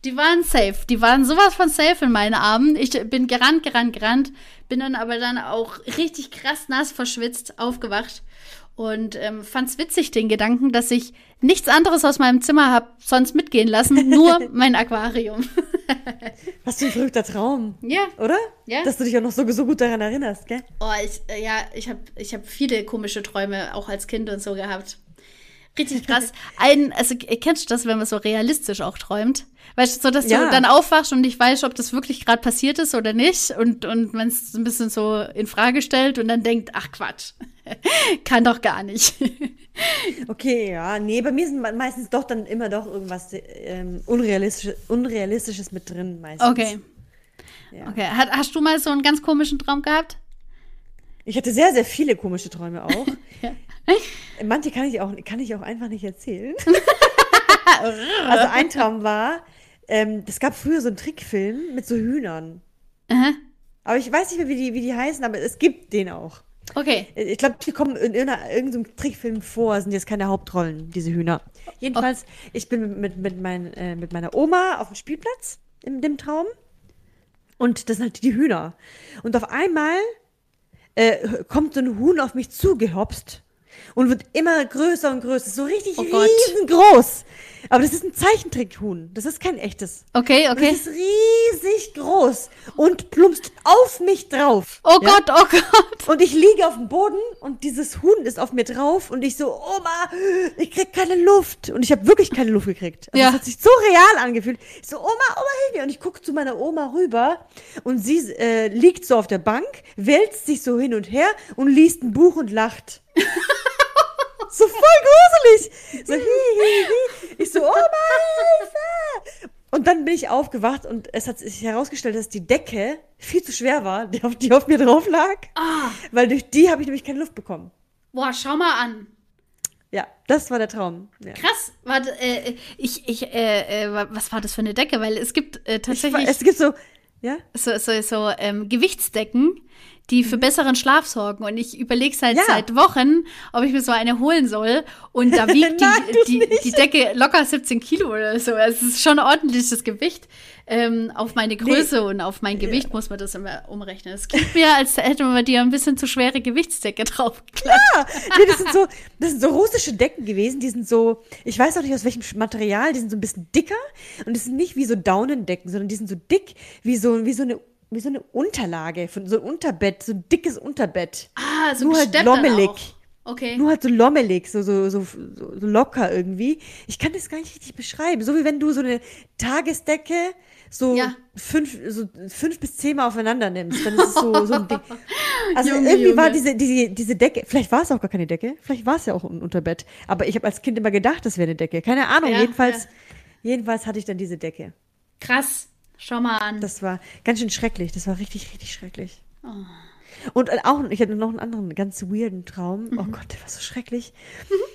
die waren safe. Die waren sowas von safe in meinen Armen. Ich bin gerannt, gerannt, gerannt. Bin dann aber dann auch richtig krass nass verschwitzt aufgewacht. Und ähm, fand's witzig, den Gedanken, dass ich nichts anderes aus meinem Zimmer hab sonst mitgehen lassen, nur *laughs* mein Aquarium. Was für ein verrückter Traum. ja. Oder? Ja. Dass du dich auch noch so, so gut daran erinnerst, gell? Oh, ich, äh, ja, ich habe ich hab viele komische Träume auch als Kind und so gehabt. Richtig krass. Ein, also äh, kennst du das, wenn man so realistisch auch träumt? Weißt du, so dass Ja. du dann aufwachst und nicht weißt, ob das wirklich gerade passiert ist oder nicht und, und man es ein bisschen so in Frage stellt und dann denkt, ach Quatsch, *laughs* kann doch gar nicht. *laughs* Okay, ja, nee, bei mir sind me- meistens doch dann immer doch irgendwas ähm, Unrealistisches, Unrealistisches mit drin meistens. Okay. Ja. Okay. Hat, hast du mal so einen ganz komischen Traum gehabt? Ich hatte sehr, sehr viele komische Träume auch. *laughs* Ja. Manche kann ich auch, kann ich auch einfach nicht erzählen. *laughs* *laughs* also ein Traum war, ähm, es gab früher so einen Trickfilm mit so Hühnern. Aha. Aber ich weiß nicht mehr, wie die, wie die heißen, aber es gibt den auch. Okay. Ich glaube, die kommen in irgendeinem Trickfilm vor, sind jetzt keine Hauptrollen, diese Hühner. Jedenfalls, ich bin mit, mit, mein, äh, mit meiner Oma auf dem Spielplatz in dem Traum. Und das sind halt die Hühner. Und auf einmal äh, kommt so ein Huhn auf mich zugehopst und wird immer größer und größer. So richtig Oh riesengroß. Aber das ist ein Zeichentrickhuhn. Das ist kein echtes. Okay, okay. Es ist riesig groß und plumpst auf mich drauf. Oh Ja? Gott, oh Gott. Und ich liege auf dem Boden und dieses Huhn ist auf mir drauf und ich so, Oma, ich krieg keine Luft. Und ich habe wirklich keine Luft gekriegt. Also Ja. Es hat sich so real angefühlt. Ich so, Oma, Oma, hilf mir. Und ich gucke zu meiner Oma rüber und sie äh, liegt so auf der Bank, wälzt sich so hin und her und liest ein Buch und lacht. *laughs* so voll gruselig. So, hi, hi, hi. Ich so, Oma, Hilfe. Und dann bin ich aufgewacht und es hat sich herausgestellt, dass die Decke viel zu schwer war, die auf, die auf mir drauf lag. Ah, Weil durch die habe ich nämlich keine Luft bekommen. boah, schau mal an. Ja, das war der Traum. Ja. Krass, warte, äh, ich, ich, äh, äh, wa- was war das für eine Decke? Weil es gibt äh, Ich, tatsächlich es gibt so, ja? so, so, so ähm, Gewichtsdecken, die für besseren Schlaf sorgen. Und ich überlege seit, Mhm. Ja. seit Wochen, ob ich mir so eine holen soll. Und da *laughs* wiegt Nein, die, die, Decke locker 17 Kilo oder so. Also es ist schon ein ordentliches Gewicht. Ähm, auf meine Größe und auf mein Gewicht muss man das immer umrechnen. Es klingt mir, als hätte man dir ein bisschen zu schwere Gewichtsdecke *laughs* draufgeklatscht. Ah, nee, das sind so, das sind so russische Decken gewesen. Die sind so, ich weiß auch nicht aus welchem Material, die sind so ein bisschen dicker. Und die sind nicht wie so Daunendecken, sondern die sind so dick wie so, wie so eine, wie so eine Unterlage, von so ein Unterbett, so ein dickes Unterbett. Ah, so Nur halt lommelig. Okay. Nur halt so lommelig, so, so, so, so, locker irgendwie. Ich kann das gar nicht richtig beschreiben. So wie wenn du so eine Tagesdecke so Ja. fünf, so fünf bis zehn Mal aufeinander nimmst. Dann ist es so, so ein Ding. *laughs* Also Junge, irgendwie war Junge. diese, diese, diese Decke, vielleicht war es auch gar keine Decke, vielleicht war es ja auch ein Unterbett. Aber ich habe als Kind immer gedacht, das wäre eine Decke. Keine Ahnung, Ja, jedenfalls, ja. jedenfalls hatte ich dann diese Decke. Krass. Schau mal an. Das war ganz schön schrecklich. Das war richtig, richtig schrecklich. Oh. Und äh, auch, ich hatte noch einen anderen ganz weirden Traum. Mhm. Oh Gott, der war so schrecklich.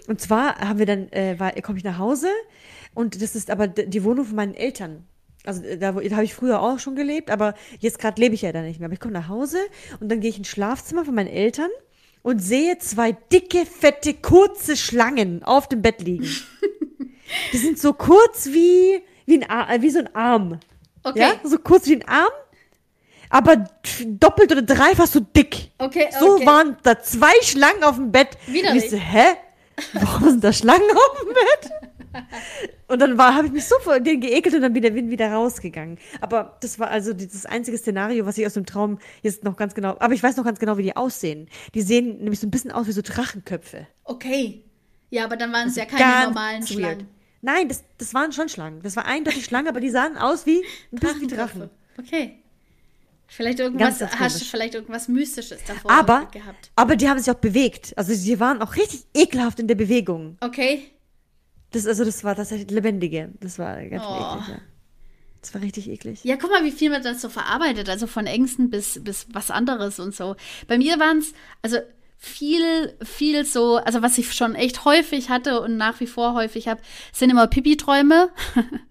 Und zwar haben wir dann, äh, komme ich nach Hause und das ist aber die Wohnung von meinen Eltern. Also äh, da, da habe ich früher auch schon gelebt, aber jetzt gerade lebe ich ja da nicht mehr. Aber ich komme nach Hause und dann gehe ich ins Schlafzimmer von meinen Eltern und sehe zwei dicke, fette, kurze Schlangen auf dem Bett liegen. *laughs* Die sind so kurz wie, wie, ein äh, wie so ein Arm. Okay. Ja, so kurz wie ein Arm. aber doppelt oder dreifach so dick. Okay, So okay. waren da zwei Schlangen auf dem Bett. Widerlich. Und ich so, hä? Warum sind da Schlangen auf dem Bett? *laughs* Und dann habe ich mich so vor denen geekelt und dann bin bin wieder rausgegangen. Aber das war also das einzige Szenario, was ich aus dem Traum jetzt noch ganz genau. Aber ich weiß noch ganz genau, wie die aussehen. Die sehen nämlich so ein bisschen aus wie so Drachenköpfe. Okay. Ja, aber dann waren es ja keine Ganz normalen weird. Schlangen. Nein, das, das waren schon Schlangen. Das war eindeutig Schlangen, aber die sahen aus wie ein bisschen wie Drachen. Okay. Vielleicht irgendwas, Ganz, ganz hast du vielleicht irgendwas Mystisches davor Aber, gehabt. aber die haben sich auch bewegt. Also sie waren auch richtig ekelhaft in der Bewegung. Okay. Das, also das war tatsächlich lebendige. Das war ganz Oh. eklig, ja. Das war richtig eklig. Ja, guck mal, wie viel man das so verarbeitet, also von Ängsten bis, bis was anderes und so. Bei mir waren es, also viel, viel so, also was ich schon echt häufig hatte und nach wie vor häufig habe, sind immer Pipi-Träume. *laughs*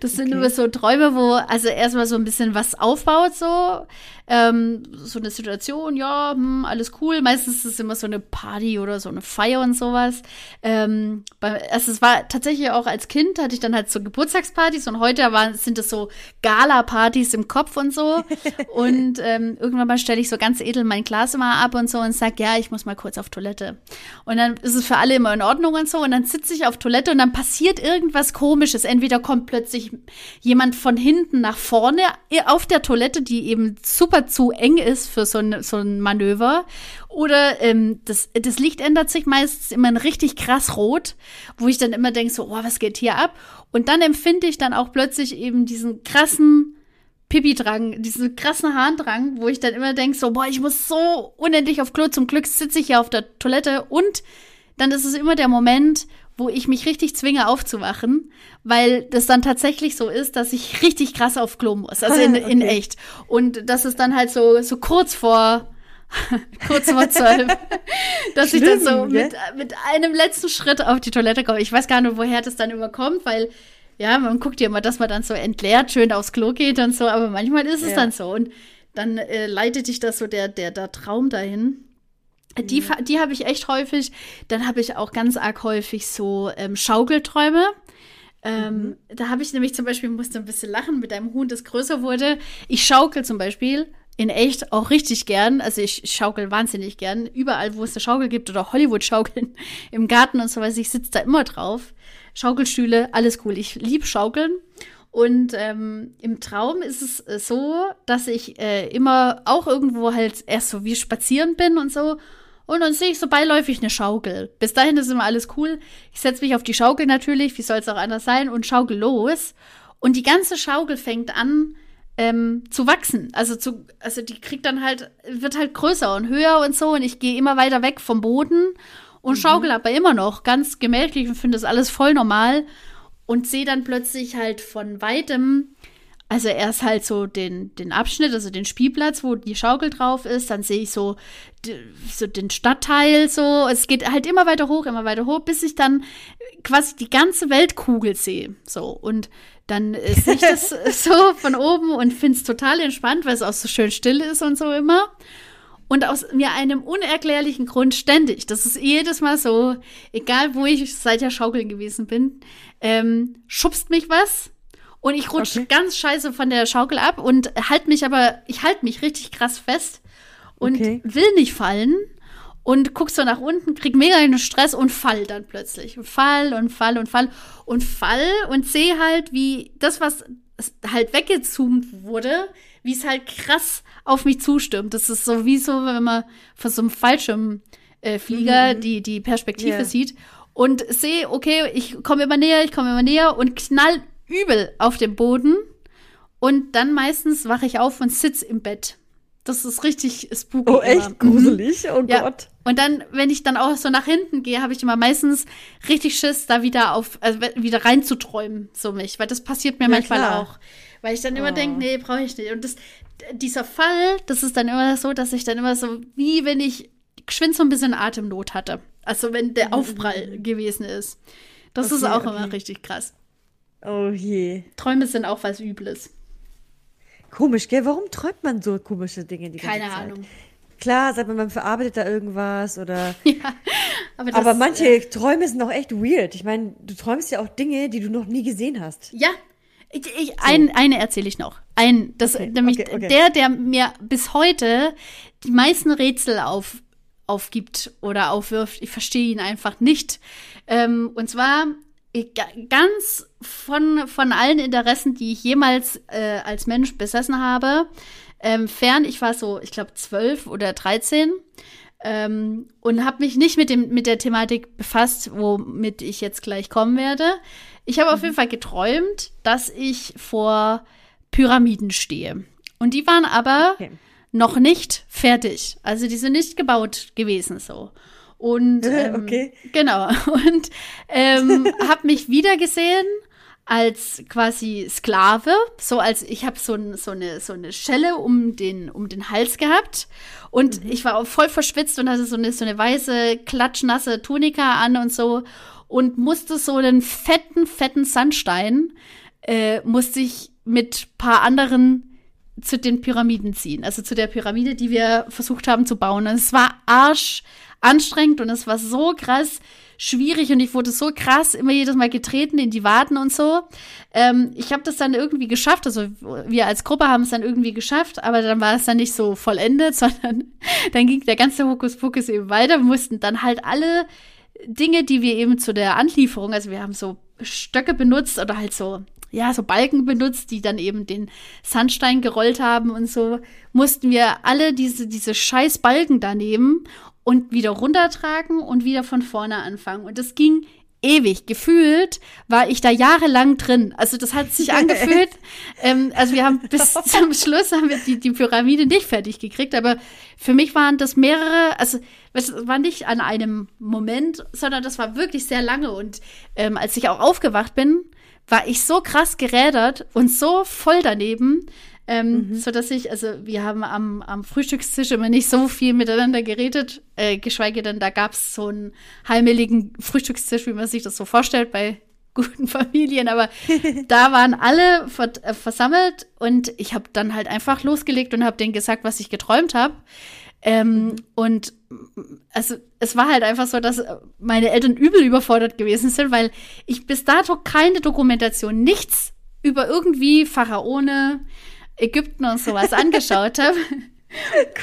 Das sind Okay. immer so Träume, wo also erstmal so ein bisschen was aufbaut, so. Ähm, so eine Situation, ja, hm, alles cool. Meistens ist es immer so eine Party oder so eine Feier und sowas. Ähm, bei, also es war tatsächlich auch als Kind, hatte ich dann halt so Geburtstagspartys und heute waren, sind es so Gala-Partys im Kopf und so. *laughs* und ähm, irgendwann mal stelle ich so ganz edel mein Glas immer ab und so und sag, ja, ich muss mal kurz auf Toilette. Und dann ist es für alle immer in Ordnung und so. Und dann sitze ich auf Toilette und dann passiert irgendwas komisches. Entweder kommt plötzlich jemand von hinten nach vorne auf der Toilette, die eben super zu eng ist für so ein, so ein Manöver. Oder ähm, das, das Licht ändert sich meistens immer in richtig krass rot, wo ich dann immer denke, so, oh, was geht hier ab? Und dann empfinde ich dann auch plötzlich eben diesen krassen Pipi-Drang, diesen krassen Harndrang, wo ich dann immer denke, so, boah, ich muss so unendlich auf Klo. Zum Glück sitze ich ja auf der Toilette und dann ist es immer der Moment, wo ich mich richtig zwinge aufzuwachen, weil das dann tatsächlich so ist, dass ich richtig krass auf Klo muss, also in, *laughs* in Okay. echt. Und das ist dann halt so, so kurz vor, *laughs* kurz vor zwölf, *laughs* dass ich dann so Schlimm, mit, mit einem letzten Schritt auf die Toilette komme. Ich weiß gar nicht, woher das dann immer kommt, weil ja, man guckt ja immer, dass man dann so entleert schön aufs Klo geht und so, aber manchmal ist es Ja. dann so. Und dann äh, leitet dich das so der, der, der Traum dahin. Die, fa- die habe ich echt häufig. Dann habe ich auch ganz arg häufig so ähm, Schaukelträume. Ähm, Da habe ich nämlich zum Beispiel, musste ein bisschen lachen mit einem Huhn, das größer wurde. Ich schaukel zum Beispiel in echt auch richtig gern. Also ich schaukel wahnsinnig gern. Überall, wo es eine Schaukel gibt oder Hollywood-Schaukeln *laughs* im Garten und so was, ich sitze da immer drauf. Schaukelstühle, alles cool. Ich lieb Schaukeln. Und ähm, im Traum ist es äh, so, dass ich äh, immer auch irgendwo halt erst so wie spazieren bin und so. Und dann sehe ich so beiläufig eine Schaukel. Bis dahin ist immer alles cool. Ich setze mich auf die Schaukel natürlich, wie soll es auch anders sein, und schaukel los. Und die ganze Schaukel fängt an ähm, zu wachsen. Also zu, also die kriegt dann halt, wird halt größer und höher und so. Und ich gehe immer weiter weg vom Boden und schaukel aber immer noch ganz gemächlich und finde das alles voll normal. Und sehe dann plötzlich halt von weitem, also erst halt so den, den Abschnitt, also den Spielplatz, wo die Schaukel drauf ist. Dann sehe ich so, so den Stadtteil so. Es geht halt immer weiter hoch, immer weiter hoch, bis ich dann quasi die ganze Weltkugel sehe. So. Und dann sehe ich das *laughs* so von oben und finde es total entspannt, weil es auch so schön still ist und so immer. Und aus mir einem unerklärlichen Grund ständig. Das ist jedes Mal so, egal wo ich seit der Schaukeln gewesen bin, ähm, schubst mich was und ich rutsche Okay. ganz scheiße von der Schaukel ab und halt mich aber, ich halte mich richtig krass fest und Okay. will nicht fallen und guck so nach unten, krieg mega einen Stress und fall dann plötzlich. Und fall und fall und fall und fall und sehe halt, wie das, was halt weggezoomt wurde, wie es halt krass auf mich zustürmt. Das ist so wie so, wenn man von so einem Fallschirmflieger äh, Flieger die, die Perspektive Ja. sieht und sehe, okay, ich komme immer näher, ich komme immer näher und knall übel auf den Boden. Und dann meistens wache ich auf und sitz im Bett. Das ist richtig spooky. Oh, immer. echt Mhm. gruselig? Oh Ja. Gott. Und dann, wenn ich dann auch so nach hinten gehe, habe ich immer meistens richtig Schiss, da wieder auf, also wieder reinzuträumen, so mich. Weil das passiert mir Ja, manchmal klar. auch. Weil ich dann immer Oh. denke, nee, brauche ich nicht. Und das, dieser Fall, das ist dann immer so, dass ich dann immer so, wie wenn ich geschwind so ein bisschen Atemnot hatte. Also wenn der Aufprall gewesen ist. Das ist Mhm, Okay, auch okay. immer richtig krass. Oh je. Träume sind auch was Übles. Komisch, gell? Warum träumt man so komische Dinge die ganze Keine Zeit? Ahnung. Klar, sagt man, man verarbeitet da irgendwas oder. *laughs* Ja, aber, das, aber manche äh, Träume sind auch echt weird. Ich meine, du träumst ja auch Dinge, die du noch nie gesehen hast. Ja, ich, ich, ein, eine erzähle ich noch. ein, das okay, nämlich okay, okay. der, der mir bis heute die meisten Rätsel auf, aufgibt oder aufwirft. Ich verstehe ihn einfach nicht. Ähm, und zwar ganz von, von allen Interessen, die ich jemals äh, als Mensch besessen habe, ähm, fern. Ich war so, ich glaube, zwölf oder dreizehn ähm, und habe mich nicht mit, dem, mit der Thematik befasst, womit ich jetzt gleich kommen werde. Ich habe mhm. auf jeden Fall geträumt, dass ich vor Pyramiden stehe. Und die waren aber okay. noch nicht fertig. Also die sind nicht gebaut gewesen so. Und *laughs* ähm, okay. genau. *laughs* Und ähm, habe mich wiedergesehen als quasi Sklave, so als ich habe so, so, eine so eine Schelle um den um den Hals gehabt. Und mhm. ich war auch voll verschwitzt und hatte so eine so eine weiße klatschnasse Tunika an und so. Und musste so einen fetten fetten Sandstein äh, musste ich mit paar anderen zu den Pyramiden ziehen, also zu der Pyramide, die wir versucht haben zu bauen. Und es war arsch anstrengend und es war so krass schwierig und ich wurde so krass immer jedes Mal getreten in die Waden und so. Ähm, ich habe das dann irgendwie geschafft, also wir als Gruppe haben es dann irgendwie geschafft, aber dann war es dann nicht so vollendet, *laughs* sondern dann ging der ganze Hokuspokus eben weiter. Wir mussten dann halt alle Dinge, die wir eben zu der Anlieferung, also wir haben so Stöcke benutzt oder halt so ja, so Balken benutzt, die dann eben den Sandstein gerollt haben und so, mussten wir alle diese, diese scheiß Balken daneben und wieder runtertragen und wieder von vorne anfangen. Und das ging ewig. Gefühlt war ich da jahrelang drin. Also das hat sich *laughs* angefühlt. ähm, also wir haben *laughs* bis zum Schluss haben wir die, die Pyramide nicht fertig gekriegt, aber für mich waren das mehrere, also es war nicht an einem Moment, sondern das war wirklich sehr lange. Und ähm, als ich auch aufgewacht bin, war ich so krass gerädert und so voll daneben, ähm, mhm. so dass ich, also wir haben am, am Frühstückstisch immer nicht so viel miteinander geredet, äh, geschweige denn, da gab es so einen heimeligen Frühstückstisch, wie man sich das so vorstellt bei *laughs* guten Familien, aber *laughs* da waren alle ver äh, versammelt und ich habe dann halt einfach losgelegt und habe denen gesagt, was ich geträumt habe. Ähm, mhm. Und also es war halt einfach so, dass meine Eltern übel überfordert gewesen sind, weil ich bis dato keine Dokumentation, nichts über irgendwie Pharaone, Ägypten und sowas *laughs* angeschaut habe.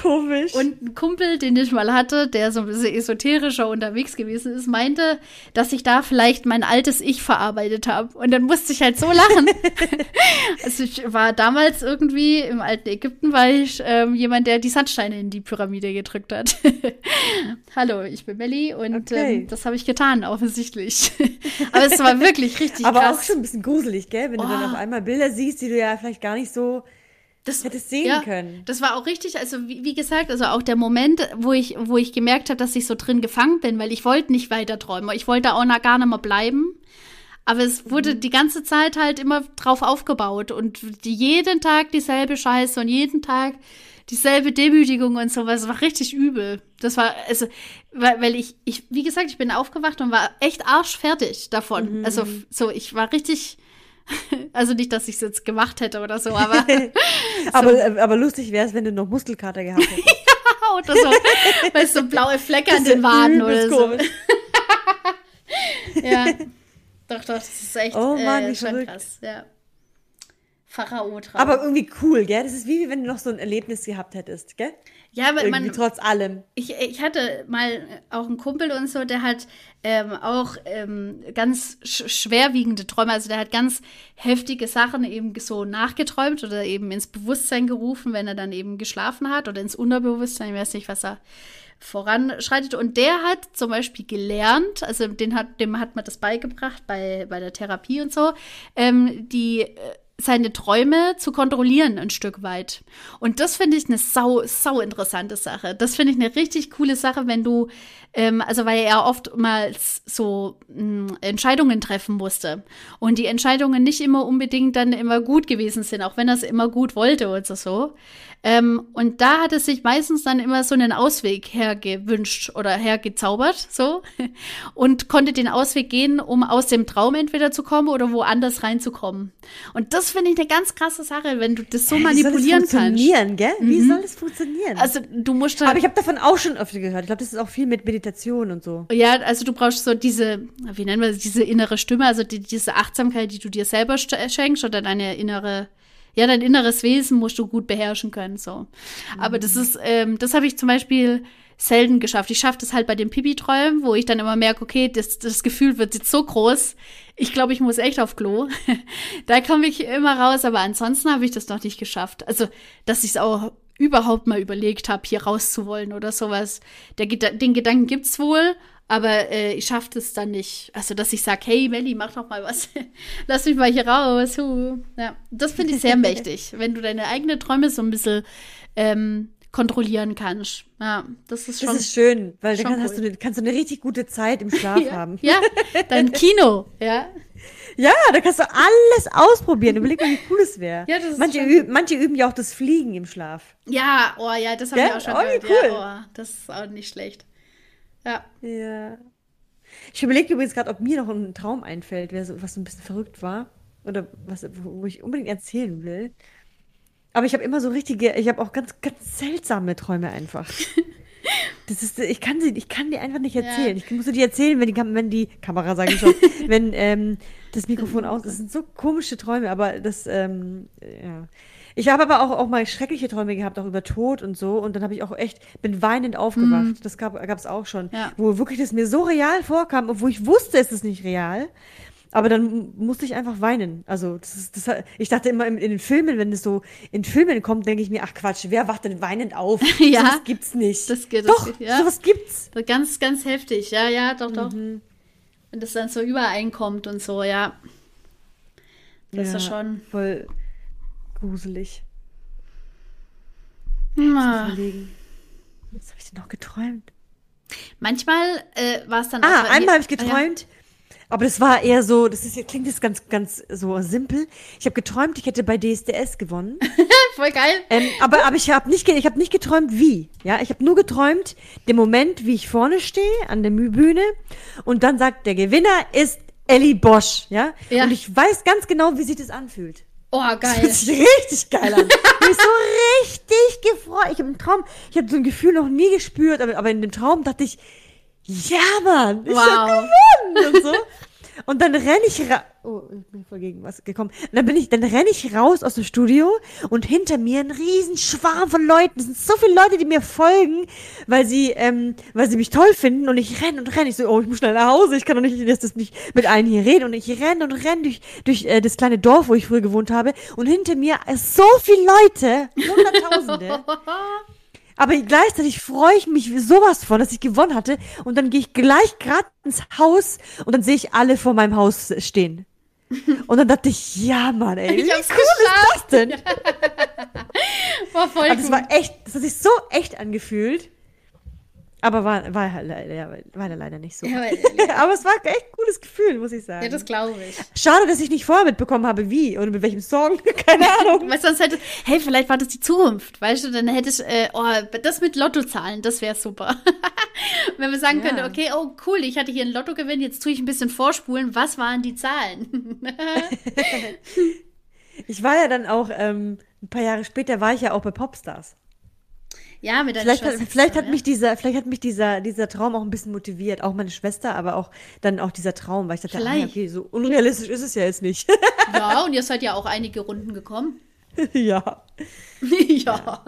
Komisch. Und ein Kumpel, den ich mal hatte, der so ein bisschen esoterischer unterwegs gewesen ist, meinte, dass ich da vielleicht mein altes Ich verarbeitet habe. Und dann musste ich halt so lachen. *laughs* also ich war damals irgendwie im alten Ägypten, war ich ähm, jemand, der die Sandsteine in die Pyramide gedrückt hat. *laughs* Hallo, ich bin Melli und okay. ähm, das habe ich getan, offensichtlich. *laughs* Aber es war wirklich richtig Aber krass. auch schon ein bisschen gruselig, gell? Wenn oh. du dann oh. auf einmal Bilder siehst, die du ja vielleicht gar nicht so das hättest sehen ja, können. Das war auch richtig, also wie, wie, gesagt, also auch der Moment, wo ich, wo ich gemerkt habe, dass ich so drin gefangen bin, weil ich wollte nicht weiter träumen. Ich wollte auch noch gar nicht mehr bleiben. Aber es wurde mhm. die ganze Zeit halt immer drauf aufgebaut und die, jeden Tag dieselbe Scheiße und jeden Tag dieselbe Demütigung und sowas. Das war richtig übel. Das war, also, weil, weil ich, ich, wie gesagt, ich bin aufgewacht und war echt arschfertig davon. Mhm. Also, so, ich war richtig, *laughs* also nicht, dass ich es jetzt gemacht hätte oder so, aber. *laughs* *laughs* so. aber, aber lustig wäre es, wenn du noch Muskelkater gehabt hättest. ja, oder so. Weißt du, so blaue Flecke an den Waden oder so. ja. Doch, doch, das ist echt oh Mann, äh, schon verrückt. krass. Ja. Pharao-Traum. Aber irgendwie cool, gell? Das ist wie wenn du noch so ein Erlebnis gehabt hättest, gell? Ja, aber man. Trotz allem. Ich, ich hatte mal auch einen Kumpel und so, der hat ähm, auch ähm, ganz sch schwerwiegende Träume. Also der hat ganz heftige Sachen eben so nachgeträumt oder eben ins Bewusstsein gerufen, wenn er dann eben geschlafen hat oder ins Unterbewusstsein. Ich weiß nicht, was er voranschreitet. Und der hat zum Beispiel gelernt, also den hat, dem hat man das beigebracht bei, bei der Therapie und so, ähm, die äh, seine Träume zu kontrollieren ein Stück weit. Und das finde ich eine sau, sau interessante Sache. Das finde ich eine richtig coole Sache, wenn du, ähm, also weil er oftmals so mh, hm, Entscheidungen treffen musste. Und die Entscheidungen nicht immer unbedingt dann immer gut gewesen sind, auch wenn er es immer gut wollte oder so. Ähm, und da hat es sich meistens dann immer so einen Ausweg hergewünscht oder hergezaubert, so. *laughs* Und konnte den Ausweg gehen, um aus dem Traum entweder zu kommen oder woanders reinzukommen. Und das finde ich eine ganz krasse Sache, wenn du das so Wie manipulieren soll das funktionieren, kannst. Gell? Wie mhm. soll das funktionieren? Also du musst halt Aber ich habe davon auch schon öfter gehört. Ich glaube, das ist auch viel mit Meditation und so. Ja, also du brauchst so diese, wie nennen wir das, diese innere Stimme, also die, diese Achtsamkeit, die du dir selber schenkst oder deine innere ja, dein inneres Wesen musst du gut beherrschen können, so. Mhm. Aber das ist, ähm, das habe ich zum Beispiel selten geschafft. Ich schaffe das halt bei den Pipi-Träumen, wo ich dann immer merke, okay, das, das Gefühl wird jetzt so groß. Ich glaube, ich muss echt auf Klo. *laughs* da komme ich immer raus, aber ansonsten habe ich das noch nicht geschafft. Also, dass ich es auch überhaupt mal überlegt habe, hier rauszuwollen oder sowas. Der, den Gedanken gibt's wohl, aber äh, ich schaffe es dann nicht. Also, dass ich sage, hey Melli, mach doch mal was. *laughs* Lass mich mal hier raus. Huh. Ja, das finde ich sehr *laughs* mächtig, wenn du deine eigenen Träume so ein bisschen ähm, kontrollieren kannst. Ja, das ist schon. Das ist schön, weil dann hast cool. du, kannst du eine richtig gute Zeit im *laughs* Schlaf ja, haben. Ja, dein Kino, ja. Ja, da kannst du alles ausprobieren. Überleg mal, wie cool es wäre. Ja, manche, üben, manche üben ja auch das Fliegen im Schlaf. Ja, oh ja, das habe ja? ich auch schon oh, gehört. Cool. Ja, oh, das ist auch nicht schlecht. Ja. Ja. Ich überlege übrigens gerade, ob mir noch ein Traum einfällt, was so ein bisschen verrückt war. Oder was, wo ich unbedingt erzählen will. Aber ich habe immer so richtige, ich habe auch ganz, ganz seltsame Träume einfach. *laughs* Das ist, ich kann sie, ich kann die einfach nicht erzählen. Ja. Ich muss die erzählen, wenn die, wenn die Kamera, sage ich schon, *laughs* wenn ähm, das Mikrofon aus. Das sind so komische Träume, aber das, ähm, ja. Ich habe aber auch, auch mal schreckliche Träume gehabt, auch über Tod und so. Und dann habe ich auch echt, bin weinend aufgewacht. Mhm. Das gab es auch schon. Ja. Wo wirklich das mir so real vorkam, obwohl ich wusste, es ist nicht real. Aber dann musste ich einfach weinen. Also, das ist, das, ich dachte immer in, in den Filmen, wenn es so in Filmen kommt, denke ich mir, ach Quatsch, wer wacht denn weinend auf? *laughs* ja. Das gibt's nicht. Das geht, doch, das, ja. sowas gibt's. Ganz, ganz heftig. Ja, ja, doch, doch. Mhm. Wenn das dann so übereinkommt und so, ja. Das ja, ist schon. Voll gruselig. Ah. Was habe ich denn noch geträumt? Manchmal äh, war es dann Ah, einmal habe ich geträumt. Ja. Aber das war eher so, das ist, klingt jetzt ganz, ganz so simpel. Ich habe geträumt, ich hätte bei DSDS gewonnen. *laughs* Voll geil. Ähm, aber, aber ich habe nicht, ich hab nicht geträumt, wie. Ja, ich habe nur geträumt, den Moment, wie ich vorne stehe an der Bühne und dann sagt, der Gewinner ist Ellie Bosch. Ja? ja. Und ich weiß ganz genau, wie sich das anfühlt. Oh, geil. Das sich richtig geil an. ich bin so richtig gefreut. Ich habe im Traum, ich habe so ein Gefühl noch nie gespürt, aber, aber in dem Traum dachte ich, ja, Mann, ich wow. hab gewonnen und so. Und dann renne ich raus. Oh, ich bin voll gegen was gekommen. Und dann bin ich, dann renne ich raus aus dem Studio und hinter mir ein riesen Schwarm von Leuten. Es sind so viele Leute, die mir folgen, weil sie, ähm, weil sie mich toll finden. Und ich renne und renne. Ich so, oh, ich muss schnell nach Hause. Ich kann doch nicht, dass das nicht mit allen hier reden. Und ich renne und renne durch, durch äh, das kleine Dorf, wo ich früher gewohnt habe. Und hinter mir so viele Leute, Hunderttausende. *laughs* Aber gleichzeitig freue ich mich sowas von, dass ich gewonnen hatte. Und dann gehe ich gleich gerade ins Haus und dann sehe ich alle vor meinem Haus stehen. Und dann dachte ich, ja, Mann, ey, wie cool geschafft. ist das denn? *laughs* war voll Aber das war echt, das hat sich so echt angefühlt. Aber war, war, war, leider nicht so. Ja, *laughs* Aber es war echt ein cooles Gefühl, muss ich sagen. Ja, das glaube ich. Schade, dass ich nicht vorher mitbekommen habe, wie oder mit welchem Song. *laughs* Keine Ahnung. Weißt du, sonst hätte, hey, vielleicht war das die Zukunft. Weißt du, dann hätte ich, äh, oh, das mit Lottozahlen, das wäre super. *laughs* Wenn wir sagen ja. könnten, okay, oh cool, ich hatte hier ein Lottogewinn, jetzt tue ich ein bisschen vorspulen. Was waren die Zahlen? ich war ja dann auch, ähm, ein paar Jahre später war ich ja auch bei Popstars. Ja, mit deiner vielleicht Schwester. Hat, vielleicht hat ja? mich dieser, vielleicht hat mich dieser, dieser Traum auch ein bisschen motiviert. Auch meine Schwester, aber auch dann auch dieser Traum, weil ich dachte, ah, okay, so unrealistisch ist es ja jetzt nicht. *laughs* ja, und ihr seid ja auch einige Runden gekommen. ja. *laughs* ja.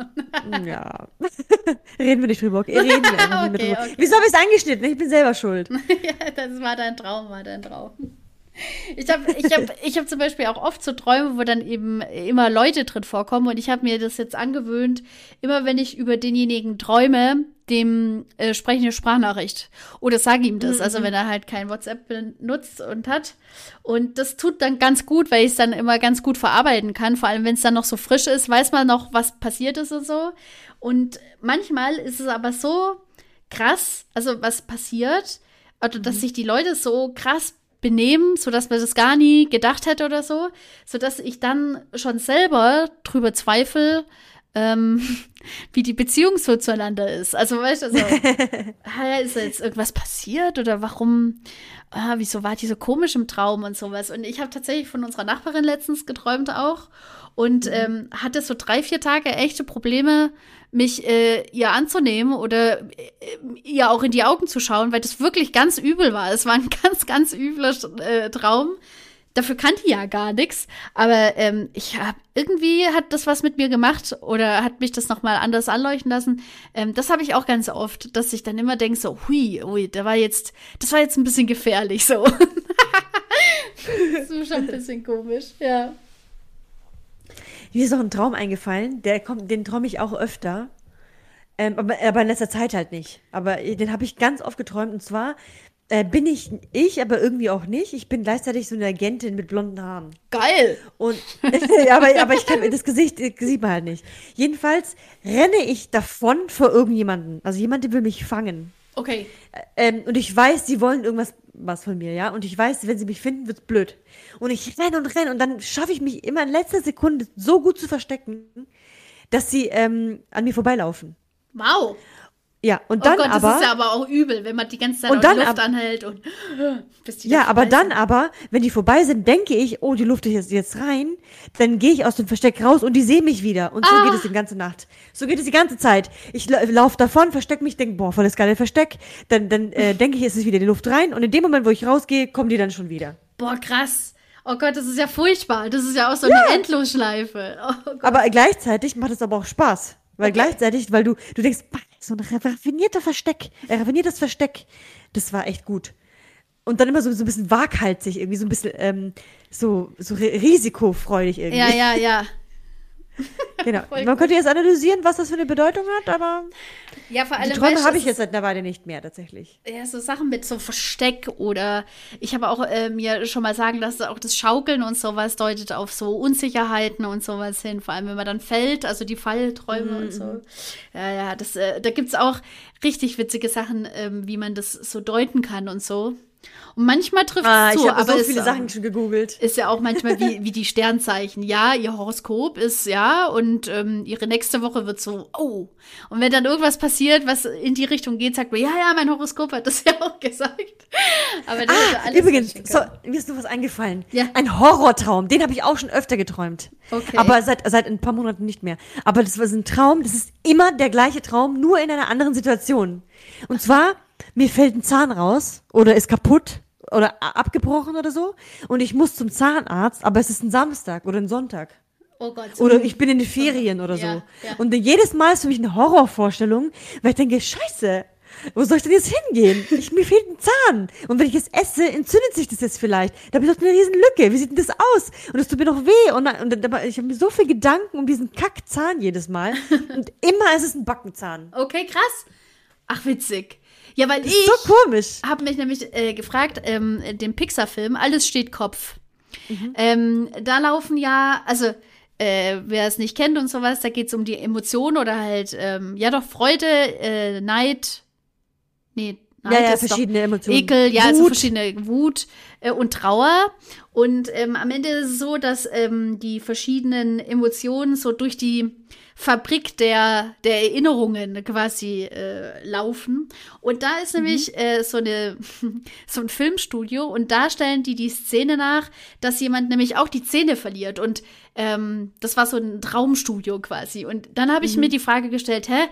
Ja. *laughs* reden wir nicht drüber. Okay, reden wir einfach nicht okay, drüber. Okay. Wieso habe ich es angeschnitten? Ich bin selber schuld. ja, das war dein Traum, war dein Traum. Ich habe ich hab, ich hab zum Beispiel auch oft so Träume, wo dann eben immer Leute drin vorkommen. Und ich habe mir das jetzt angewöhnt, immer wenn ich über denjenigen träume, dem äh, spreche ich eine Sprachnachricht. Oder sage ihm das. Also mhm. Also wenn er halt kein WhatsApp benutzt und hat. Und das tut dann ganz gut, weil ich es dann immer ganz gut verarbeiten kann. Vor allem, wenn es dann noch so frisch ist, weiß man noch, was passiert ist und so. Und manchmal ist es aber so krass, also was passiert, also dass mhm. sich die Leute so krass benehmen, so dass man das gar nie gedacht hätte oder so, so dass ich dann schon selber drüber zweifle, ähm, *laughs* wie die Beziehung so zueinander ist. Also weißt du, also, *laughs* ist da jetzt irgendwas passiert oder warum, ah, wieso war die so komisch im Traum und sowas. Und ich habe tatsächlich von unserer Nachbarin letztens geträumt auch und mhm. ähm, hatte so drei, vier Tage echte Probleme, mich äh, ihr anzunehmen oder äh, ihr auch in die Augen zu schauen, weil das wirklich ganz übel war. Es war ein *laughs* ganz, ganz übler äh, Traum. dafür kann die ja gar nichts. Aber ähm, ich habe irgendwie hat das was mit mir gemacht oder hat mich das nochmal anders anleuchten lassen. Ähm, das habe ich auch ganz oft, dass ich dann immer denke, so, hui, hui, da war jetzt, das war jetzt ein bisschen gefährlich so. *laughs* das ist schon ein bisschen komisch, ja. Mir ist noch ein Traum eingefallen, der kommt, den träume ich auch öfter. Ähm, aber, aber in letzter Zeit halt nicht. Aber den habe ich ganz oft geträumt. Und zwar äh, bin ich ich, aber irgendwie auch nicht. Ich bin gleichzeitig so eine Agentin mit blonden Haaren. Geil! Und *laughs* aber, aber ich kann das Gesicht das sieht man halt nicht. Jedenfalls renne ich davon vor irgendjemanden. Also jemand, der will mich fangen. Okay. Ähm, und ich weiß, sie wollen irgendwas was von mir, ja. Und ich weiß, wenn sie mich finden, wird's blöd. Und ich renne und renne und dann schaffe ich mich immer in letzter Sekunde so gut zu verstecken, dass sie ähm, an mir vorbeilaufen. Wow. Ja, und dann oh Gott, aber. das ist ja aber auch übel, wenn man die ganze Zeit Und dann die Luft ab- anhält und *laughs* Ja, aber vorbei dann aber, wenn die vorbei sind, denke ich, oh, die Luft ist jetzt, rein, dann gehe ich aus dem Versteck raus und die sehen mich wieder. Und so Ah. geht es die ganze Nacht. So geht es die ganze Zeit. Ich la laufe davon, versteck mich, denke, boah, voll das geile Versteck. Dann, dann äh, *laughs* denke ich, es ist wieder die Luft rein. Und in dem Moment, wo ich rausgehe, kommen die dann schon wieder. Boah, krass. Oh Gott, das ist ja furchtbar. Das ist ja auch so eine Endlosschleife. Oh. Aber gleichzeitig macht es aber auch Spaß. Weil gleichzeitig, weil du, du denkst, "Bah, so ein raffinierter Versteck, äh, raffiniertes Versteck, das war echt gut. Und dann immer so, so ein bisschen waghalsig, irgendwie so ein bisschen ähm, so, so ri- risikofreudig irgendwie. ja, ja, ja. *laughs* *laughs* Genau. Voll Man könnte jetzt analysieren, was das für eine Bedeutung hat, aber Ja, vor allem. die Träume habe es ich jetzt seit einer Weile nicht mehr tatsächlich. Ja, so Sachen mit so Versteck oder ich habe auch äh, mir schon mal sagen lassen, auch das Schaukeln und sowas deutet auf so Unsicherheiten und sowas hin, vor allem wenn man dann fällt, also die Fallträume und so. Ja, ja, das, äh, da gibt's auch richtig witzige Sachen, ähm, wie man das so deuten kann und so. Und manchmal trifft es Ah, zu, ich habe so ist, viele Sachen schon gegoogelt. ist ja auch manchmal wie, wie die Sternzeichen. Ja, ihr Horoskop ist ja und ähm, ihre nächste Woche wird so, oh. Und wenn dann irgendwas passiert, was in die Richtung geht, sagt man, ja, ja, mein Horoskop hat das ja auch gesagt. Aber das ist ja Ah, alles übrigens, so, mir ist noch was eingefallen. Ja. Ein Horrortraum, den habe ich auch schon öfter geträumt. Okay. Aber seit, seit ein paar Monaten nicht mehr. Aber das war so ein Traum, das ist immer der gleiche Traum, nur in einer anderen Situation. Und zwar, mir fällt ein Zahn raus oder ist kaputt oder abgebrochen oder so. Und ich muss zum Zahnarzt, aber es ist ein Samstag oder ein Sonntag. Oh Gott. so- Oder ich bin in den Ferien oder so. Ja, ja. Und jedes Mal ist für mich eine Horrorvorstellung, weil ich denke, scheiße, wo soll ich denn jetzt hingehen? Ich, mir fehlt ein Zahn. Und wenn ich es esse, entzündet sich das jetzt vielleicht. Da habe ich doch eine riesen Lücke. Wie sieht denn das aus? Und es tut mir doch weh. Und, und, aber ich habe mir so viel Gedanken um diesen Kackzahn jedes Mal. *laughs* Und immer ist es ein Backenzahn. okay, krass. Ach, witzig. Ja, weil ich so komisch. habe mich nämlich äh, gefragt, ähm, den Pixar-Film, Alles steht Kopf. Mhm. Ähm, da laufen ja, also äh, wer es nicht kennt und sowas, da geht es um die Emotionen oder halt, ähm, ja doch, Freude, äh, Neid, nee, Neid Ja, ja, verschiedene Emotionen. Ekel, ja, also Wut. verschiedene Wut äh, und Trauer. Und ähm, am Ende ist es so, dass ähm, die verschiedenen Emotionen so durch die Fabrik der, der Erinnerungen quasi äh, laufen. Und da ist nämlich äh, so, eine, *laughs* so ein Filmstudio und da stellen die die Szene nach, dass jemand nämlich auch die Zähne verliert. Und ähm, das war so ein Traumstudio quasi. Und dann habe ich mir die Frage gestellt, hä?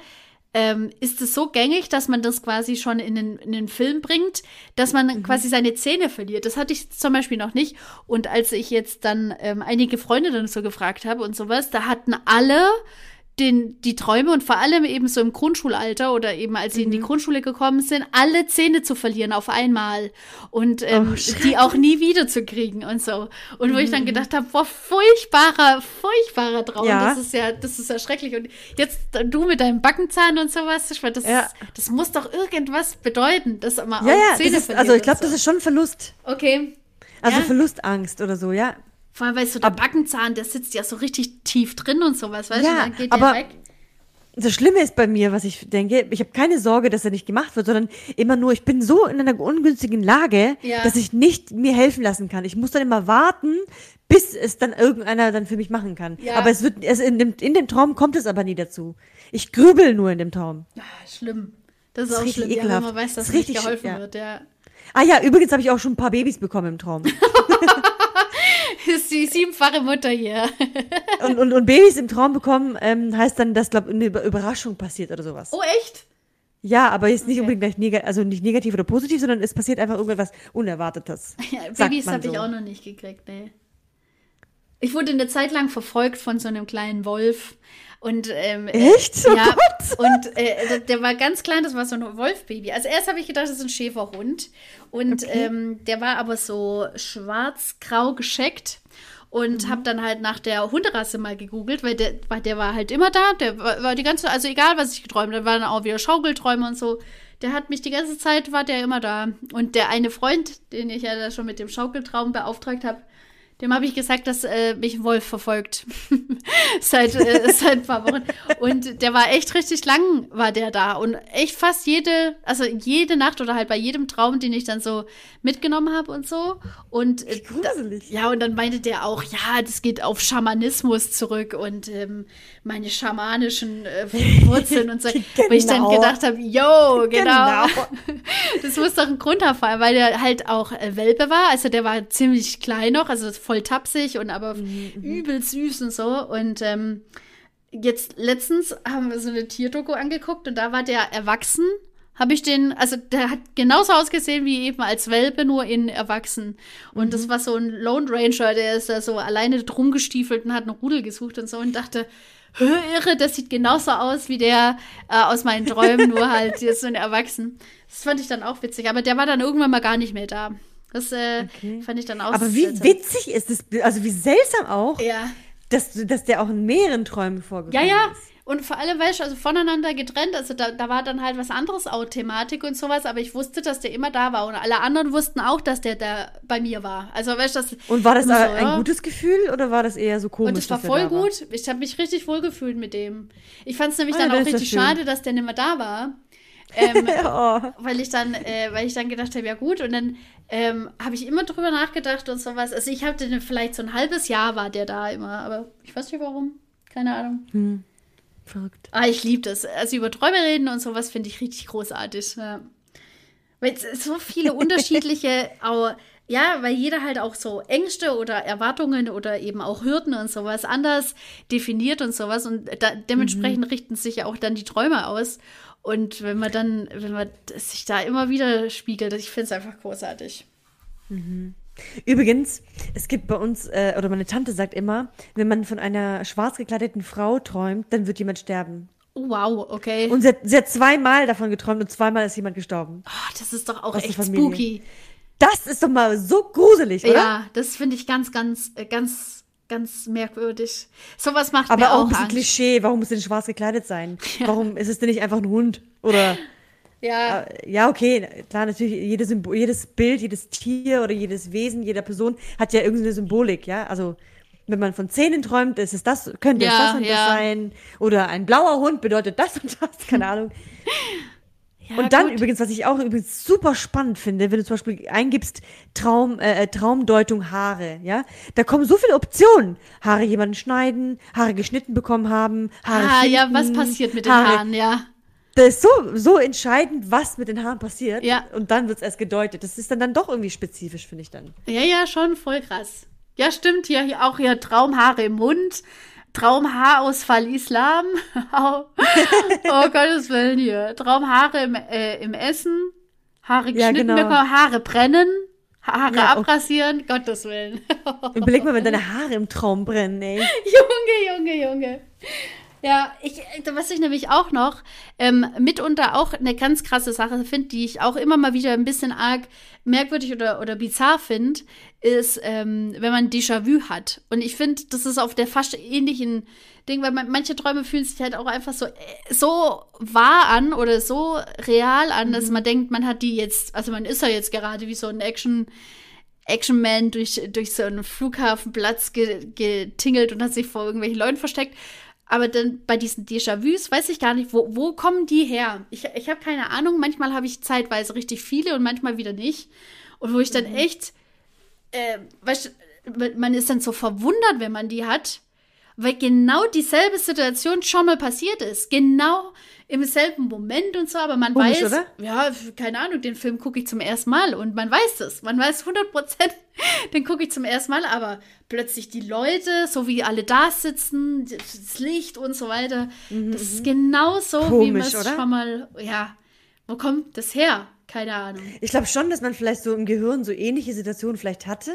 Ähm, ist es so gängig, dass man das quasi schon in den, in den Film bringt, dass man quasi seine Zähne verliert. Das hatte ich zum Beispiel noch nicht. Und als ich jetzt dann ähm, einige Freunde dann so gefragt habe und sowas, da hatten alle den, die Träume und vor allem eben so im Grundschulalter oder eben als sie in die Grundschule gekommen sind, alle Zähne zu verlieren auf einmal und ähm, Oh, die auch nie wiederzukriegen und so. Und wo ich dann gedacht habe, boah, furchtbarer, furchtbarer Traum. Ja. Das ist ja, das ist ja schrecklich. Und jetzt du mit deinem Backenzahn und sowas, ich meine, das, Ja. das muss doch irgendwas bedeuten, dass man Ja, auch Zähne ist, verliert also ich glaube, so. das ist schon Verlust. Okay. Also Ja. Verlustangst oder so, ja. Vor allem, weil so der Backenzahn, der sitzt ja so richtig tief drin und sowas, weißt du? Ja, Dann geht aber- der weg. Das Schlimme ist bei mir, was ich denke, ich habe keine Sorge, dass er nicht gemacht wird, sondern immer nur, ich bin so in einer ungünstigen Lage, Ja. dass ich nicht mir helfen lassen kann. Ich muss dann immer warten, bis es dann irgendeiner dann für mich machen kann. Ja. Aber es wird, es in, dem, in dem Traum kommt es aber nie dazu. Ich grübel nur in dem Traum. Ah, schlimm. Das ist, Das ist auch richtig schlimm, ja, wenn ekelhaft. man weiß, dass Das ist nicht richtig geholfen ja. wird, ja. Ah ja, übrigens habe ich auch schon ein paar Babys bekommen im Traum. *laughs* ist die siebenfache Mutter hier. *laughs* und, und, und Babys im Traum bekommen, ähm, heißt dann, dass, glaube eine Über- Überraschung passiert oder sowas. Oh, echt? Ja, aber ist nicht unbedingt gleich negativ, also nicht negativ oder positiv, sondern es passiert einfach irgendwas Unerwartetes. *laughs* Ja, Babys habe ich so. auch noch nicht gekriegt, nee. Ich wurde eine Zeit lang verfolgt von so einem kleinen Wolf. Und, ähm, äh, Echt? Oh ja, Gott. und äh, der- der war ganz klein, das war so ein Wolfbaby. Also erst habe ich gedacht, das ist ein Schäferhund. Und ähm, der war aber so schwarz-grau gescheckt. Und Mhm. habe dann halt nach der Hunderasse mal gegoogelt, weil der, weil der war halt immer da. Der war, war die ganze, also egal was ich geträumt habe, waren auch wieder Schaukelträume und so. Der hat mich die ganze Zeit, war der immer da. Und der eine Freund, den ich ja da schon mit dem Schaukeltraum beauftragt habe, dem habe ich gesagt, dass äh, mich ein Wolf verfolgt. *laughs* seit, äh, *laughs* seit ein paar Wochen. Und der war echt richtig lang, war der da. Und echt fast jede, also jede Nacht oder halt bei jedem Traum, den ich dann so mitgenommen habe und so. Und äh, da, ja, und dann meinte der auch, ja, das geht auf Schamanismus zurück und ähm, meine schamanischen äh, Wurzeln und so. *laughs* Wo ich dann Genau. gedacht habe, yo, genau. Genau. Das muss doch ein Grund haben, weil der halt auch äh, Welpe war. Also der war ziemlich klein noch, also voll tapsig und aber übel süß und so. Und ähm, jetzt letztens haben wir so eine Tierdoku angeguckt und da war der erwachsen. Habe ich den, also der hat genauso ausgesehen wie eben als Welpe, nur in erwachsen. Und das war so ein Lone Ranger, der ist da so alleine drum gestiefelt und hat einen Rudel gesucht und so und dachte, "Hö, irre, das sieht genauso aus wie der äh, aus meinen Träumen, nur halt jetzt so ein Erwachsen. Das fand ich dann auch witzig, aber der war dann irgendwann mal gar nicht mehr da. Das äh, Okay. fand ich dann auch Aber wie seltsam. witzig ist es, also wie seltsam auch, Ja. dass, dass der auch in mehreren Träumen vorgekommen Ja, ja. ist. Und vor allem, weißt du, also voneinander getrennt. Also da, da war dann halt was anderes auch Thematik und sowas, aber ich wusste, dass der immer da war. Und alle anderen wussten auch, dass der da bei mir war. Also, weißt du, das. Und war das so, ein ja. gutes Gefühl oder war das eher so komisch? Und es war voll da war? gut. Ich habe mich richtig wohl gefühlt mit dem. Ich fand es nämlich Ah, dann ja, auch das richtig schade, dass der nicht mehr da war. Ähm, *laughs* oh. weil ich dann, äh, weil ich dann gedacht habe, ja gut, und dann ähm, habe ich immer drüber nachgedacht und sowas. Also ich hatte den vielleicht so ein halbes Jahr war der da immer, aber ich weiß nicht warum. Keine Ahnung. Verrückt. Ah, ich liebe das. Also über Träume reden und sowas finde ich richtig großartig. Ja. Weil es so viele *laughs* unterschiedliche, auch, ja, weil jeder halt auch so Ängste oder Erwartungen oder eben auch Hürden und sowas anders definiert und sowas. Und da, dementsprechend richten sich ja auch dann die Träume aus. Und wenn man dann, wenn man sich da immer wieder spiegelt, ich finde es einfach großartig. Übrigens, es gibt bei uns, äh, oder meine Tante sagt immer, wenn man von einer schwarz gekleideten Frau träumt, dann wird jemand sterben. Oh, wow, okay. Und sie hat, sie hat zweimal davon geträumt und zweimal ist jemand gestorben. Ah, das ist doch auch Aus echt spooky. Das ist doch mal so gruselig, oder? Ja, das finde ich ganz, ganz, äh, ganz, ganz merkwürdig. Sowas macht Aber mir auch auch ein bisschen Angst. Klischee. Warum muss denn schwarz gekleidet sein? *laughs* Warum ist es denn nicht einfach ein Hund? Oder, Ja, äh, ja, okay, klar, natürlich, jede Symbol, jedes Bild, jedes Tier oder jedes Wesen, jeder Person hat ja irgendeine Symbolik, ja? Also, wenn man von Zähnen träumt, ist es das, könnte es Ja, das und ja. das sein. Oder ein blauer Hund bedeutet das und das, keine *laughs* Ahnung. Ja, Und dann gut. übrigens, was ich auch übrigens super spannend finde, wenn du zum Beispiel eingibst Traum, äh, äh, Traumdeutung Haare, ja, da kommen so viele Optionen. Haare jemanden schneiden, Haare geschnitten bekommen haben, Haare Ah, ja, was passiert mit den Haare- Haaren, ja. Das ist so, so entscheidend, was mit den Haaren passiert. Ja. Und dann wird es erst gedeutet. Das ist dann, dann doch irgendwie spezifisch, finde ich dann. Ja, ja, schon voll krass. Ja, stimmt, hier, hier auch hier Traumhaare im Mund, Traumhaarausfall Islam. *laughs* oh, oh Gottes Willen hier. Traumhaare im, äh, im Essen, Haare Ja, geschnitten genau. bekommen, Haare brennen, Haare Ja, okay. abrasieren, Gottes Willen. *laughs* Überleg mal, wenn deine Haare im Traum brennen, ey. Junge, Junge, Junge. Ja, ich, was ich nämlich auch noch ähm, mitunter auch eine ganz krasse Sache finde, die ich auch immer mal wieder ein bisschen arg merkwürdig oder, oder bizarr finde, ist, ähm, wenn man Déjà-vu hat. Und ich finde, das ist auf der fast ähnlichen Ding, weil man, manche Träume fühlen sich halt auch einfach so, äh, so wahr an oder so real an, dass man denkt, man hat die jetzt, also man ist ja jetzt gerade wie so ein Action- Action-Man durch, durch so einen Flughafenplatz ge getingelt und hat sich vor irgendwelchen Leuten versteckt. Aber dann bei diesen Déjà-vus weiß ich gar nicht, wo, wo kommen die her? Ich, ich habe keine Ahnung. Manchmal habe ich zeitweise richtig viele und manchmal wieder nicht. Und wo ich dann echt, äh, weißt man ist dann so verwundert, wenn man die hat, weil genau dieselbe Situation schon mal passiert ist. Genau im selben Moment und so, aber man Komisch, weiß, oder? ja, keine Ahnung, den Film gucke ich zum ersten Mal und man weiß es. Man weiß 100 Prozent, *laughs* den gucke ich zum ersten Mal, aber plötzlich die Leute, so wie alle da sitzen, das Licht und so weiter, das ist genau so, wie man Komisch, es schon mal, ja, Wo kommt das her? Keine Ahnung. Ich glaube schon, dass man vielleicht so im Gehirn so ähnliche Situationen vielleicht hatte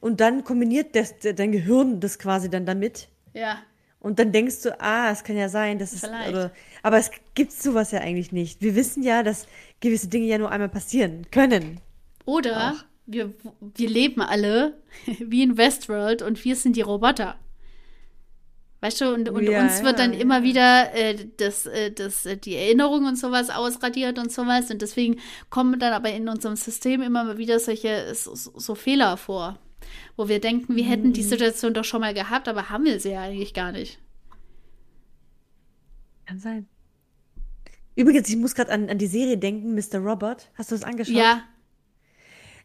und dann kombiniert das, dein Gehirn das quasi dann damit. Ja. Und dann denkst du, ah, es kann ja sein, dass es. Oder, aber es gibt sowas ja eigentlich nicht. Wir wissen ja, dass gewisse Dinge ja nur einmal passieren können. Oder wir, wir leben alle *laughs* wie in Westworld und wir sind die Roboter. Weißt du, und, und Ja, uns wird ja, dann ja. immer wieder äh, das, äh, das, äh, die Erinnerung und sowas ausradiert und sowas. Und deswegen kommen dann aber in unserem System immer mal wieder solche so, so Fehler vor, wo wir denken, wir hätten Mhm. die Situation doch schon mal gehabt, aber haben wir sie ja eigentlich gar nicht. Kann sein. Übrigens, ich muss gerade an, an die Serie denken, Mr. Robot. Hast du das angeschaut? Ja,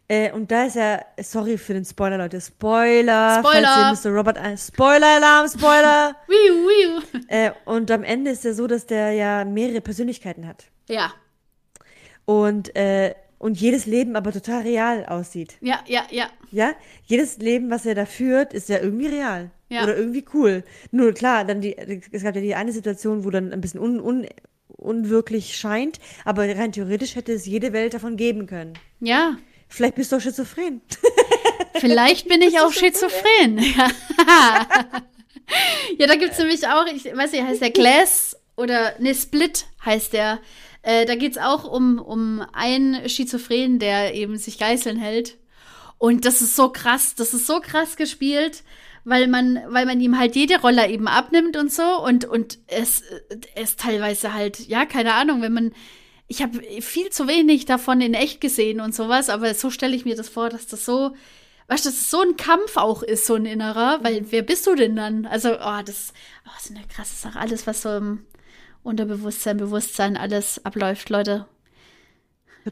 Äh, und da ist ja, sorry für den Spoiler, Leute. Spoiler. Spoiler. Falls ihr Mr. Robot ein Spoiler-Alarm, Spoiler. *laughs* wiu, wiu. äh, und am Ende ist ja so, dass der ja mehrere Persönlichkeiten hat. Ja, Und, äh, und jedes Leben aber total real aussieht. ja, ja, ja. Ja? Jedes Leben, was er da führt, ist ja irgendwie real. Ja. Oder irgendwie cool. Nur klar, dann die, es gab ja die eine Situation, wo dann ein bisschen un, un, unwirklich scheint, aber rein theoretisch hätte es jede Welt davon geben können. Ja, Vielleicht bist du auch schizophren. *laughs* Vielleicht bin ich auch schizophren. Ja, *laughs* ja da gibt es nämlich auch, ich weiß nicht, heißt der Glass oder ne, Split heißt der. Äh, da geht es auch um, um einen Schizophren, der eben sich Geiseln hält. Und das ist so krass, das ist so krass gespielt, weil man, weil man ihm halt jede Rolle eben abnimmt und so. Und, und es, es ist teilweise halt, ja, keine Ahnung, wenn man. Ich habe viel zu wenig davon in echt gesehen und sowas, aber so stelle ich mir das vor, dass das so, weißt du, dass es so ein Kampf auch ist, so ein innerer, weil wer bist du denn dann? Also, oh, das, oh, das ist eine krasse Sache, alles, was so im Unterbewusstsein, Bewusstsein alles abläuft, Leute.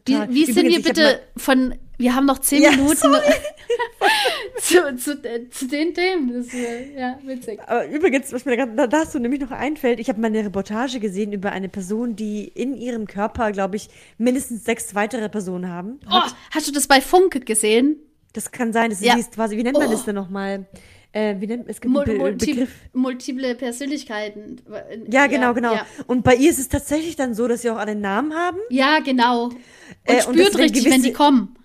Wie, wie sind wir Übrigens, bitte von, wir haben noch zehn Ja, Minuten *laughs* zu, zu, äh, zu den Themen. Das ist, äh, ja, witzig. Aber übrigens, was mir gerade da- dazu nämlich noch einfällt, ich habe mal eine Reportage gesehen über eine Person, die in ihrem Körper, glaube ich, mindestens sechs weitere Personen haben. Oh, hast du das bei Funk gesehen? Das kann sein, das Ja. ist quasi, wie nennt man Oh. das denn nochmal? Äh, wie nennt es gibt Mul multi Begriff. multiple Persönlichkeiten. Ja, genau, genau. Ja, Und bei ihr ist es tatsächlich dann so, dass sie auch alle Namen haben. ja genau. Und Äh, und spürt sind richtig, wenn die kommen.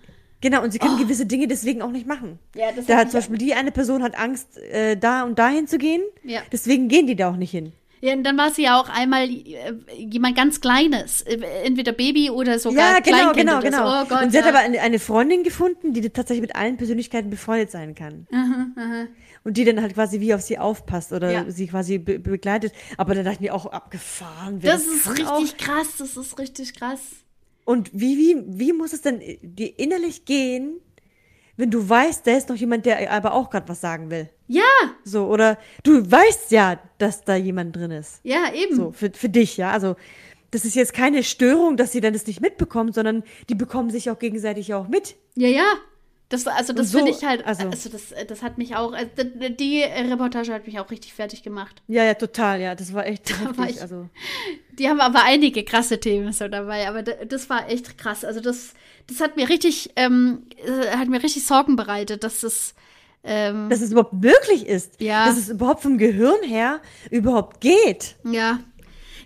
Genau, und sie können gewisse Dinge deswegen auch nicht machen. Oh. Ja, das da hat zum Beispiel die eine Person hat Angst, äh, da und dahin zu gehen. Ja. Deswegen gehen die da auch nicht hin. Ja, und dann war sie ja auch einmal äh, jemand ganz Kleines. Äh, Entweder Baby oder sogar Ja, genau, Kleinkind genau, so. genau. Oh Gott, und sie ja. hat aber eine, Freundin gefunden, die tatsächlich mit allen Persönlichkeiten befreundet sein kann. Und die dann halt quasi wie auf sie aufpasst oder Ja. sie quasi be begleitet. Aber da dachte ich mir auch abgefahren. wer das ist richtig auch. krass, das ist richtig krass. Und wie, wie, wie muss es denn dir innerlich gehen, wenn du weißt, da ist noch jemand, der aber auch gerade was sagen will? Ja, So, oder du weißt ja, dass da jemand drin ist. ja, eben. So, für, für dich, ja. Also, das ist jetzt keine Störung, dass sie dann das nicht mitbekommt, sondern die bekommen sich auch gegenseitig auch mit. Ja, ja. Das, also das so, finde ich halt, also, also- das, das hat mich auch, also die, Reportage hat mich auch richtig fertig gemacht. Ja, ja, total, ja. Das war echt *laughs* war heftig. ich- Also, Die haben aber einige krasse Themen so dabei, aber das war echt krass. Also das, das hat mir richtig, ähm, äh, hat mir richtig Sorgen bereitet, dass das, ähm, dass es überhaupt möglich ist. Ja. Dass es überhaupt vom Gehirn her überhaupt geht. ja.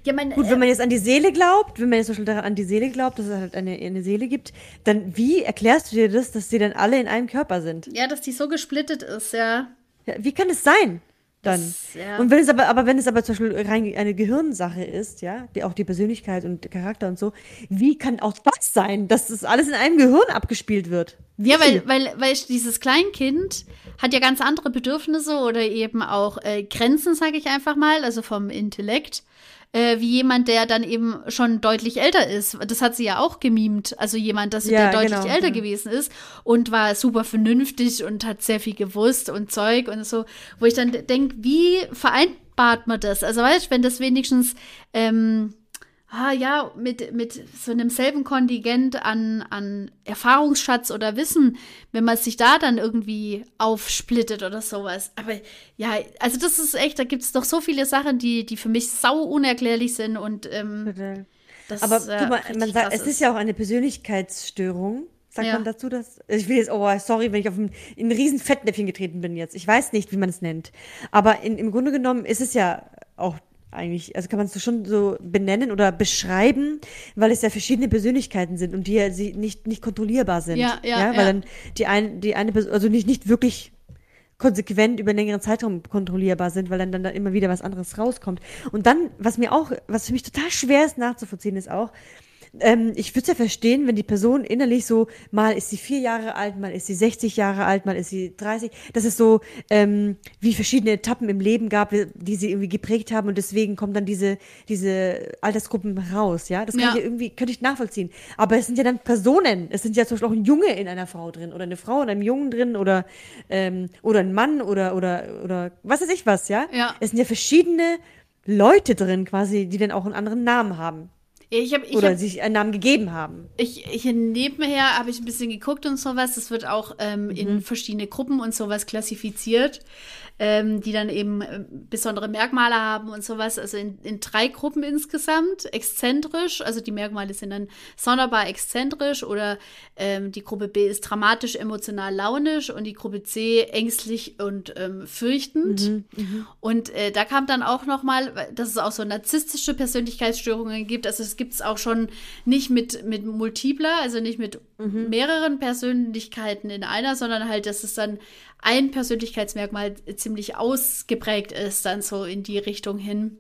Ja, mein, Gut, wenn man jetzt an die Seele glaubt, wenn man jetzt zum Beispiel daran an die Seele glaubt, dass es halt eine, eine Seele gibt, dann wie erklärst du dir das, dass sie dann alle in einem Körper sind? ja, dass die so gesplittet ist, ja. Ja, wie kann es sein? Dann. Das- ja. Und wenn es aber, aber wenn es aber zum Beispiel rein eine Gehirnsache ist, ja, die auch die Persönlichkeit und Charakter und so, wie kann auch das sein, dass das alles in einem Gehirn abgespielt wird? Ja, weil, weil, weil dieses Kleinkind hat ja ganz andere Bedürfnisse oder eben auch äh, Grenzen, sage ich einfach mal, also vom Intellekt, äh, wie jemand, der dann eben schon deutlich älter ist. Das hat sie ja auch gemimt. Also jemand, dass sie Ja, der deutlich genau, älter ja. gewesen ist und war super vernünftig und hat sehr viel gewusst und Zeug und so, wo ich dann denke, wie vereinbart man das? Also weißt du, wenn das wenigstens ähm, ah ja, mit, mit so einem selben Kontingent an, an Erfahrungsschatz oder Wissen, wenn man sich da dann irgendwie aufsplittet oder sowas. Aber ja, also das ist echt, da gibt es doch so viele Sachen, die, die für mich sau unerklärlich sind und ähm, das Aber äh, mal, man sagt, es ist ja auch eine Persönlichkeitsstörung. Sagt Ja. man dazu, dass. Ich will jetzt, oh, sorry, wenn ich auf ein, in ein riesen Fettnäpfchen getreten bin jetzt. Ich weiß nicht, wie man es nennt. Aber in, im Grunde genommen ist es ja auch eigentlich. Also kann man es schon so benennen oder beschreiben, weil es ja verschiedene Persönlichkeiten sind und die ja sie nicht, nicht kontrollierbar sind. Ja, ja, Weil ja. dann die eine, die eine Person, also nicht, nicht wirklich konsequent über einen längeren Zeitraum kontrollierbar sind, weil dann, dann da immer wieder was anderes rauskommt. Und dann, was mir auch, was für mich total schwer ist nachzuvollziehen, ist auch, ähm, ich würde es ja verstehen, wenn die Person innerlich so, mal ist sie vier Jahre alt, mal ist sie 60 Jahre alt, mal ist sie 30, dass es so ähm, wie verschiedene Etappen im Leben gab, die sie irgendwie geprägt haben und deswegen kommen dann diese, diese Altersgruppen raus, ja. Das kann Ja. ich ja irgendwie, könnte ich nachvollziehen. Aber es sind ja dann Personen, es sind ja zum Beispiel auch ein Junge in einer Frau drin oder eine Frau in einem Jungen drin oder, ähm, oder ein Mann oder, oder, oder was weiß ich was, ja. Ja. Es sind ja verschiedene Leute drin quasi, die dann auch einen anderen Namen haben. Ich habe ich Oder hab, sich einen Namen gegeben haben. ich, hier nebenher habe ich ein bisschen geguckt und sowas. Das wird auch ähm, in verschiedene Gruppen und sowas klassifiziert, ähm, die dann eben äh, besondere Merkmale haben und sowas. Also in, in drei Gruppen insgesamt. Exzentrisch, also die Merkmale sind dann sonderbar exzentrisch oder ähm, die Gruppe B ist dramatisch, emotional, launisch und die Gruppe C ängstlich und ähm, fürchtend. Und äh, da kam dann auch noch mal, dass es auch so narzisstische Persönlichkeitsstörungen gibt. Also es gibt es auch schon nicht mit, mit multipler, also nicht mit mehreren Persönlichkeiten in einer, sondern halt, dass es dann ein Persönlichkeitsmerkmal ziemlich ausgeprägt ist, dann so in die Richtung hin.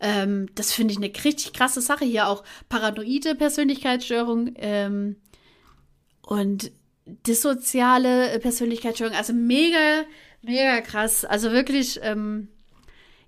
Ähm, das finde ich eine richtig krasse Sache hier auch. Paranoide Persönlichkeitsstörung ähm, und dissoziale Persönlichkeitsstörung, also mega, mega krass. Also wirklich, ähm,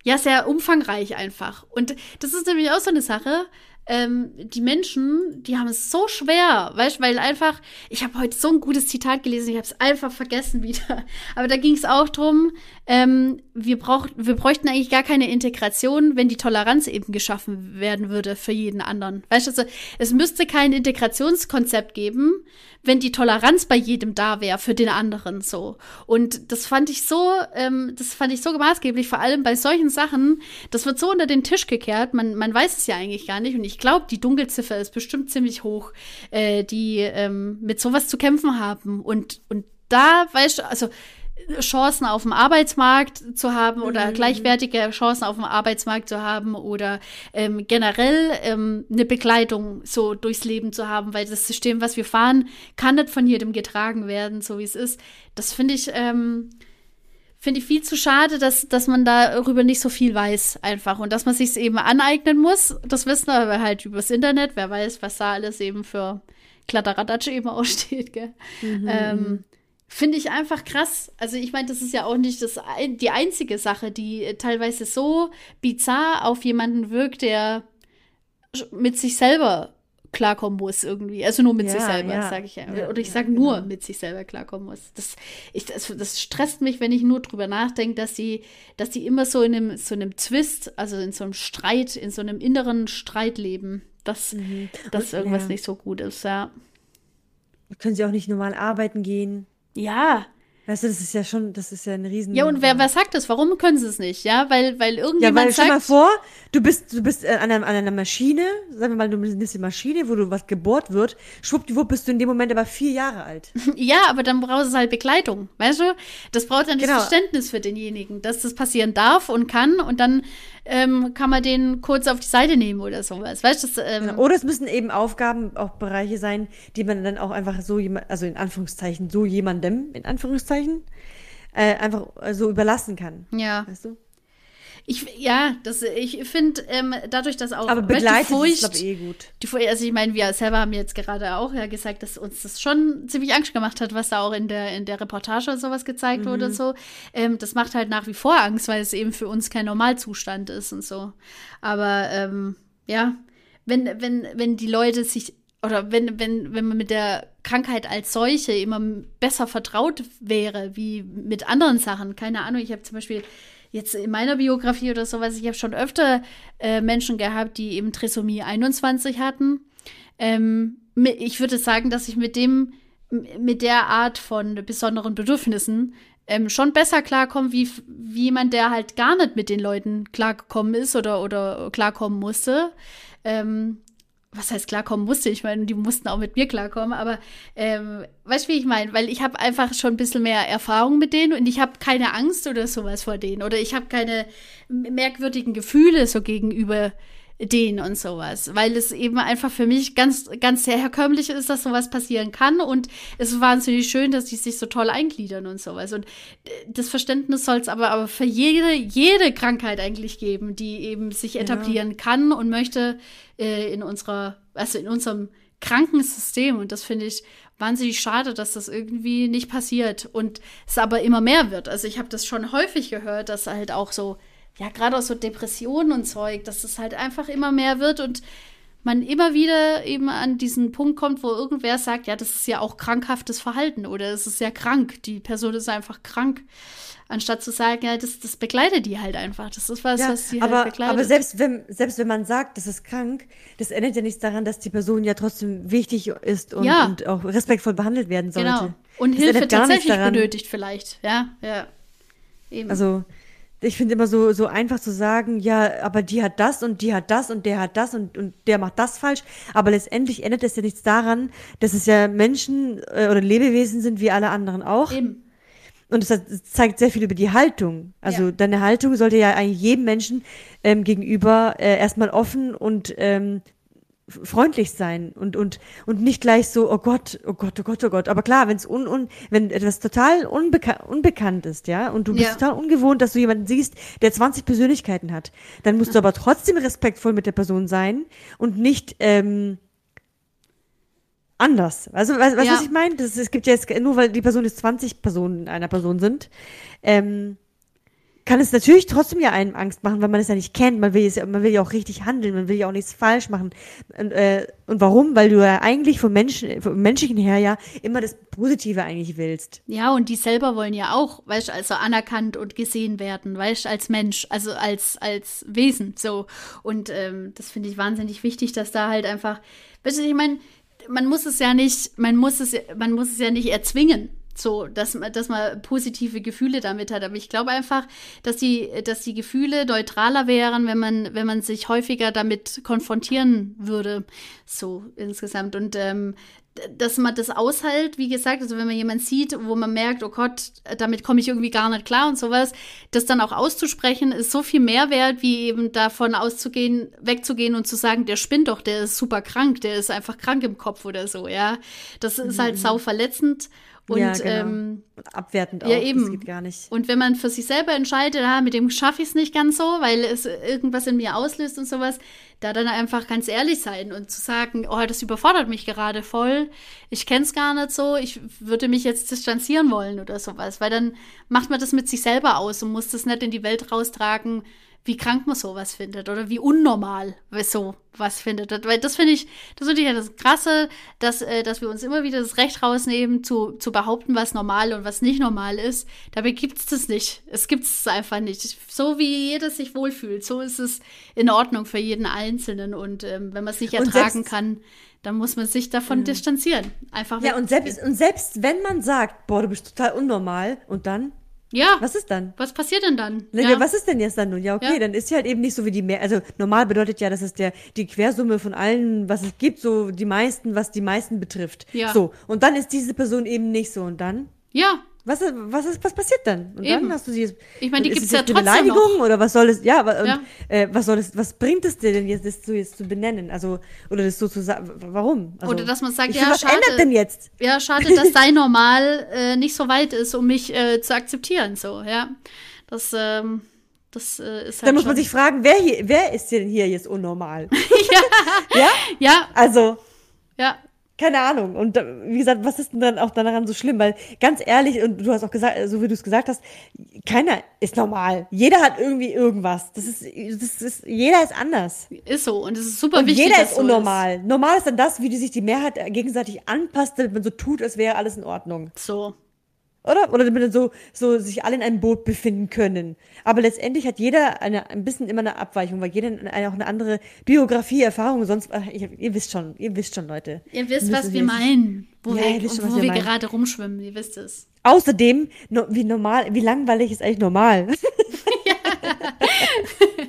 ja, sehr umfangreich einfach. Und das ist nämlich auch so eine Sache. Ähm, die Menschen, die haben es so schwer, weißt weil einfach, ich habe heute so ein gutes Zitat gelesen, ich habe es einfach vergessen wieder. *laughs* Aber da ging es auch drum, ähm, wir, brauch, wir bräuchten eigentlich gar keine Integration, wenn die Toleranz eben geschaffen werden würde für jeden anderen. Weißt du, also, es müsste kein Integrationskonzept geben, wenn die Toleranz bei jedem da wäre für den anderen so. Und das fand ich so, ähm, das fand ich so maßgeblich, vor allem bei solchen Sachen, das wird so unter den Tisch gekehrt, man, man weiß es ja eigentlich gar nicht. Und ich glaube, die Dunkelziffer ist bestimmt ziemlich hoch, äh, die ähm, mit sowas zu kämpfen haben. Und, und da, weißt du, also Chancen auf dem Arbeitsmarkt zu haben oder gleichwertige Chancen auf dem Arbeitsmarkt zu haben oder ähm, generell ähm, eine Begleitung so durchs Leben zu haben, weil das System, was wir fahren, kann nicht von jedem getragen werden, so wie es ist. Das finde ich, ähm, finde ich viel zu schade, dass, dass man darüber nicht so viel weiß einfach und dass man sich es eben aneignen muss. Das wissen wir aber halt übers Internet, wer weiß, was da alles eben für Kladderadatsch eben *laughs* aussteht, gell? Ähm, Finde ich einfach krass. Also ich meine, das ist ja auch nicht das, die einzige Sache, die äh, teilweise so bizarr auf jemanden wirkt, der mit sich selber klarkommen muss irgendwie. Also nur mit Ja, sich selber, ja. sage ich ja. Ja, Oder ich ja, sage nur genau. mit sich selber klarkommen muss. Das, ich, das, das stresst mich, wenn ich nur drüber nachdenke, dass die, dass die immer so in einem, so einem Twist, also in so einem Streit, in so einem inneren Streit leben, dass, dass Und- irgendwas ja. nicht so gut ist, ja. Können sie auch nicht normal arbeiten gehen. Ja, Weißt du, das ist ja schon, das ist ja ein riesen. Ja, und wer, wer sagt das? Warum können sie es nicht? Ja, weil, weil Ja, irgendjemand weil stell mal sagt. vor, du bist, du bist äh, an einer, an einer Maschine, sagen wir mal, du nimmst eine Maschine, wo du was gebohrt wird, schwuppdiwupp bist du in dem Moment aber vier Jahre alt. *laughs* Ja, aber dann braucht es halt Begleitung, weißt du? Das braucht dann Genau. das Verständnis für denjenigen, dass das passieren darf und kann und dann ähm, kann man den kurz auf die Seite nehmen oder sowas. Weißt du, das, ähm, Oder es müssen eben Aufgaben, auch Bereiche sein, die man dann auch einfach so jemand, also in Anführungszeichen, so jemandem, in Anführungszeichen, äh, einfach äh, so überlassen kann. ja. Weißt du? Ich, ja, das, ich finde, ähm, dadurch, dass auch Aber begleitet ist, Furcht, ich, eh gut. Die, Furcht- also ich meine, wir selber haben jetzt gerade auch ja gesagt, dass uns das schon ziemlich Angst gemacht hat, was da auch in der, in der Reportage und sowas gezeigt wurde und so. Ähm, das macht halt nach wie vor Angst, weil es eben für uns kein Normalzustand ist und so. Aber ähm, ja, wenn, wenn, wenn die Leute sich oder wenn, wenn, wenn man mit der Krankheit als solche immer besser vertraut wäre, wie mit anderen Sachen. Keine Ahnung, ich habe zum Beispiel jetzt in meiner Biografie oder sowas, ich habe schon öfter äh, Menschen gehabt, die eben Trisomie 21 hatten. Ähm, ich würde sagen, dass ich mit dem, mit der Art von besonderen Bedürfnissen ähm, schon besser klarkomme, wie, wie jemand, der halt gar nicht mit den Leuten klargekommen ist oder, oder klarkommen musste. Ähm, was heißt klarkommen musste, ich meine, die mussten auch mit mir klarkommen, aber ähm, weißt du, wie ich meine? Weil ich habe einfach schon ein bisschen mehr Erfahrung mit denen und ich habe keine Angst oder sowas vor denen oder ich habe keine merkwürdigen Gefühle so gegenüber denen und sowas, weil es eben einfach für mich ganz, ganz sehr herkömmlich ist, dass sowas passieren kann und es ist wahnsinnig schön, dass die sich so toll eingliedern und sowas und das Verständnis soll es aber, aber für jede, jede Krankheit eigentlich geben, die eben sich etablieren ja. kann und möchte äh, in unserer, also in unserem Krankensystem und das finde ich wahnsinnig schade, dass das irgendwie nicht passiert und es aber immer mehr wird. Also ich habe das schon häufig gehört, dass halt auch so ja, gerade auch so Depressionen und Zeug, dass es halt einfach immer mehr wird und man immer wieder eben an diesen Punkt kommt, wo irgendwer sagt, ja, das ist ja auch krankhaftes Verhalten oder es ist ja krank, die Person ist einfach krank. Anstatt zu sagen, ja, das, das begleitet die halt einfach. Das ist was, ja, was die aber, halt begleitet. Aber selbst wenn, selbst wenn man sagt, das ist krank, das ändert ja nichts daran, dass die Person ja trotzdem wichtig ist und, ja. und auch respektvoll behandelt werden sollte. Genau. Und das Hilfe tatsächlich benötigt vielleicht. Ja, ja. Eben. Also, ich finde immer so, so einfach zu sagen, ja, aber die hat das und die hat das und der hat das und, und der macht das falsch. Aber letztendlich ändert es ja nichts daran, dass es ja Menschen äh, oder Lebewesen sind wie alle anderen auch. Eben. Und das zeigt sehr viel über die Haltung. Also ja. deine Haltung sollte ja eigentlich jedem Menschen ähm, gegenüber äh, erstmal offen und ähm, freundlich sein und, und, und nicht gleich so, oh Gott, oh Gott, oh Gott, oh Gott. Aber klar, wenn's un, un, wenn etwas total unbeka unbekannt ist, ja, und du bist ja. total ungewohnt, dass du jemanden siehst, der 20 Persönlichkeiten hat, dann musst du aber trotzdem respektvoll mit der Person sein und nicht, ähm, anders. Also, weißt du, ja. was ich meine? Es gibt ja jetzt, nur weil die Person jetzt 20 Personen einer Person sind, ähm, kann es natürlich trotzdem ja einem Angst machen, weil man es ja nicht kennt. Man will, es, man will ja auch richtig handeln, man will ja auch nichts falsch machen. Und, äh, und warum? Weil du ja eigentlich vom Menschen, vom menschlichen her ja immer das Positive eigentlich willst. Ja, und die selber wollen ja auch, weißt du, also anerkannt und gesehen werden, weißt du, als Mensch, also als, als Wesen, so. Und ähm, das finde ich wahnsinnig wichtig, dass da halt einfach, weißt du, ich meine, man muss es ja nicht, man muss es, man muss es ja nicht erzwingen so, dass, dass man positive Gefühle damit hat. Aber ich glaube einfach, dass die, dass die Gefühle neutraler wären, wenn man, wenn man sich häufiger damit konfrontieren würde. So insgesamt. Und ähm, dass man das aushält, wie gesagt, also wenn man jemanden sieht, wo man merkt, oh Gott, damit komme ich irgendwie gar nicht klar und sowas, das dann auch auszusprechen, ist so viel mehr wert, wie eben davon auszugehen, wegzugehen und zu sagen, der spinnt doch, der ist super krank, der ist einfach krank im Kopf oder so, ja. Das ist halt mhm. sau verletzend und ja, genau. ähm, abwertend auch. Ja, eben. Das geht gar nicht. Und wenn man für sich selber entscheidet, ah, mit dem schaffe ich es nicht ganz so, weil es irgendwas in mir auslöst und sowas, da dann einfach ganz ehrlich sein und zu sagen, oh, das überfordert mich gerade voll, ich kenne es gar nicht so, ich würde mich jetzt distanzieren wollen oder sowas, weil dann macht man das mit sich selber aus und muss das nicht in die Welt raustragen, wie krank man sowas findet oder wie unnormal so was findet. Weil das finde ich, das finde ich ja das Krasse, dass, äh, dass wir uns immer wieder das Recht rausnehmen, zu, zu behaupten, was normal und was nicht normal ist. Dabei gibt es das nicht. Es gibt es einfach nicht. So wie jeder sich wohlfühlt, so ist es in Ordnung für jeden Einzelnen. Und ähm, wenn man es nicht ertragen kann, dann muss man sich davon mhm. distanzieren. Einfach ja, und selbst, und selbst wenn man sagt, boah, du bist total unnormal, und dann? Ja. Was ist dann? Was passiert denn dann? Ne, ja. Was ist denn jetzt dann nun? Ja, okay, ja. dann ist sie halt eben nicht so wie die mehr. Also normal bedeutet ja, dass es der die Quersumme von allen, was es gibt, so die meisten, was die meisten betrifft. Ja. So. Und dann ist diese Person eben nicht so. Und dann? Ja. Was, was, ist, was passiert dann? Und Eben. dann hast du sie. Ich meine, die gibt es ja trotzdem. Beleidigung noch. oder was soll es? Ja, und, ja. Äh, was soll es? Was bringt es dir denn jetzt, das so jetzt zu benennen? Also oder das so zu sagen? Warum? Also, oder dass man sagt, ja, find, was schade, ändert denn jetzt? Ja, schade, dass *laughs* dein Normal äh, nicht so weit ist, um mich äh, zu akzeptieren. So, ja, das. Ähm, das äh, ist halt Dann muss man sich fragen, wer hier, wer ist denn hier jetzt unnormal? *laughs* ja. ja. Ja. Also. Ja, keine Ahnung. Und wie gesagt, was ist denn dann auch daran so schlimm? Weil ganz ehrlich, und du hast auch gesagt, so wie du es gesagt hast, keiner ist normal. Jeder hat irgendwie irgendwas. Das ist, das ist, jeder ist anders. Ist so. Und es ist super und wichtig. Jeder ist unnormal. Ist. Normal ist dann das, wie die sich die Mehrheit gegenseitig anpasst, damit man so tut, als wäre alles in Ordnung. So. Oder? Oder damit so, so sich alle in einem Boot befinden können. Aber letztendlich hat jeder eine, ein bisschen immer eine Abweichung, weil jeder eine, auch eine andere Biografie, Erfahrung, sonst, ach, ihr, ihr, wisst schon, ihr wisst schon, Leute. Ihr wisst, was wir meinen, wo ja, wir, schon, wo wir, wir gerade rumschwimmen, ihr wisst es. Außerdem, no, wie normal, wie langweilig ist eigentlich normal? *laughs* *laughs* Ja, *laughs*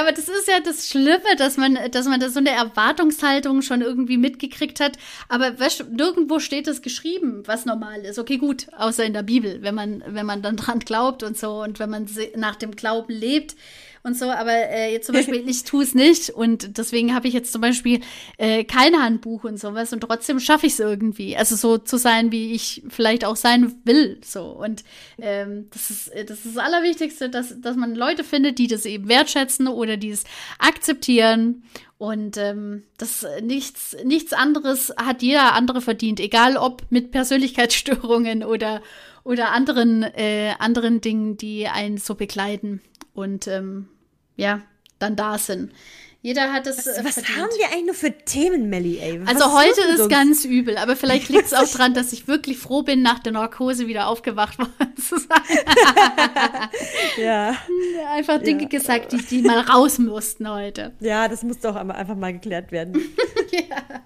aber das ist ja das Schlimme, dass man, dass man da so eine Erwartungshaltung schon irgendwie mitgekriegt hat. Aber du, nirgendwo steht das geschrieben, was normal ist. Okay, gut, außer in der Bibel, wenn man, wenn man dann dran glaubt und so und wenn man nach dem Glauben lebt und so, aber äh, jetzt zum Beispiel, ich tue es nicht und deswegen habe ich jetzt zum Beispiel äh, kein Handbuch und sowas und trotzdem schaffe ich es irgendwie. Also so zu sein, wie ich vielleicht auch sein will. So. Und ähm, das ist äh, das, ist das Allerwichtigste, dass, dass man Leute findet, die das eben wertschätzen oder die es akzeptieren. Und ähm, das nichts, nichts anderes hat jeder andere verdient, egal ob mit Persönlichkeitsstörungen *laughs* oder, oder anderen, äh, anderen Dingen, die einen so begleiten und ähm, ja, dann da sind. Jeder hat es. Was, was haben wir eigentlich nur für Themen, Melly, ey? Was also heute ist uns? ganz übel, aber vielleicht *laughs* liegt es auch daran, dass ich wirklich froh bin, nach der Narkose wieder aufgewacht *laughs* worden zu sein. *laughs* ja. Einfach Dinge ja. gesagt, die, die mal raus mussten heute. Ja, das muss doch einfach mal geklärt werden. ja.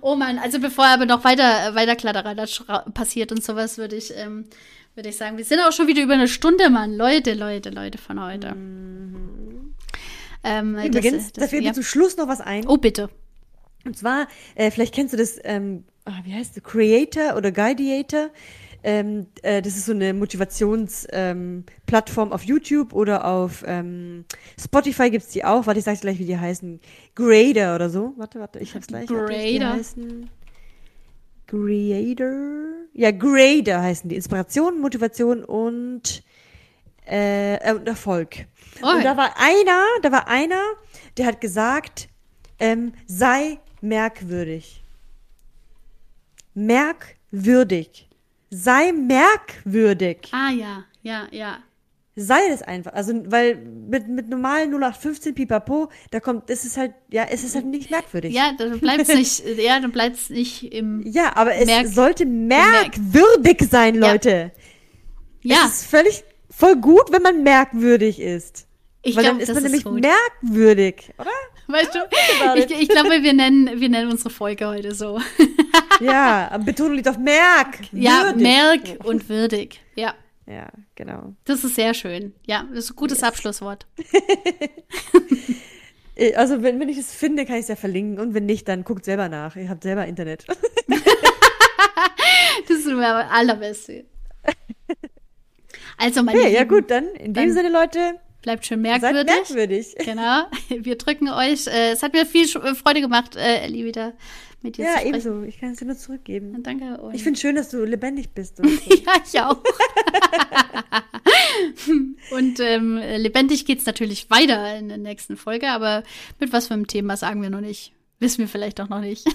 Oh Mann, also bevor aber noch weiter, weiter Kladderadatsch passiert und sowas, würde ich, ähm, würde ich sagen, wir sind auch schon wieder über eine Stunde, Mann. Leute, Leute, Leute von heute. Mhm. Ähm, Übrigens, das, das, da fällt ja. mir zum Schluss noch was ein. Oh, bitte. Und zwar, äh, vielleicht kennst du das, ähm, ah, wie heißt das, Creator oder Guideator. Ähm, äh, das ist so eine Motivationsplattform ähm, auf YouTube oder auf ähm, Spotify gibt es die auch. Warte, ich sag's gleich, wie die heißen. Grader oder so. Warte, warte, ich hab's gleich. Grader. Grader. Ja, Grader heißen die. Inspiration, Motivation und, äh, und Erfolg. Oh. Und da war einer, da war einer, der hat gesagt, ähm, sei merkwürdig. Merkwürdig. Sei merkwürdig. Ah ja, ja, ja. Sei es einfach. Also, weil mit, mit normalen 0815 Pipapo, da kommt, es ist halt, ja, es ist halt nicht merkwürdig. Ja, dann bleibt es *laughs* nicht, ja, dann bleibt es nicht im. Ja, aber es Merk sollte merkwürdig sein, Leute. Ja. ja. Es ist völlig, voll gut, wenn man merkwürdig ist. Ich Weil glaub, dann ist man nämlich gut. merkwürdig, oder? Weißt du, ich, ich, glaube, wir nennen, wir nennen unsere Folge heute so. *laughs* ja, Betonung liegt auf merk. Ja, merk und würdig. Ja. Ja, genau. Das ist sehr schön. Ja, das ist ein gutes yes. Abschlusswort. *laughs* Äh, also, wenn, wenn ich es finde, kann ich es ja verlinken. Und wenn nicht, dann guckt selber nach. Ihr habt selber Internet. *laughs* das ist mir allerbeste. Also, meine okay, Ja, gut, dann in dem Sinne, Leute. Bleibt schön merkwürdig. Merkwürdig. Genau. Wir drücken euch. Äh, es hat mir viel äh, Freude gemacht, äh, Ellie, wieder mit dir ja, zu sprechen. Ja, ebenso. Ich kann es dir nur zurückgeben. Ja, danke. Und ich finde schön, dass du lebendig bist. *laughs* So. ja, ich auch. *laughs* und ähm, lebendig geht es natürlich weiter in der nächsten Folge, aber mit was für einem Thema sagen wir noch nicht. Wissen wir vielleicht auch noch nicht.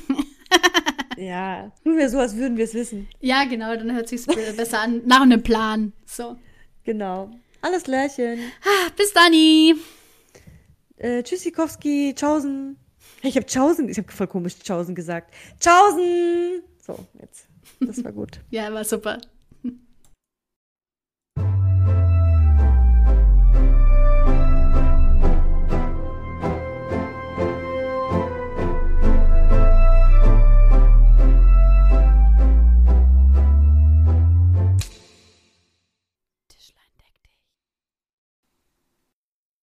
*laughs* ja, tun wir so, als würden wir es wissen. Ja, genau, dann hört sich besser an. Nach einem Plan. So. Genau. Alles Klärchen. Ah, bis Dani. Äh, Tschüssikowski, Tschaußen. *laughs* Ich habe Tschaußen, ich habe voll komisch Tschaußen gesagt. Tschaußen! So, jetzt. Das war gut. ja, war super.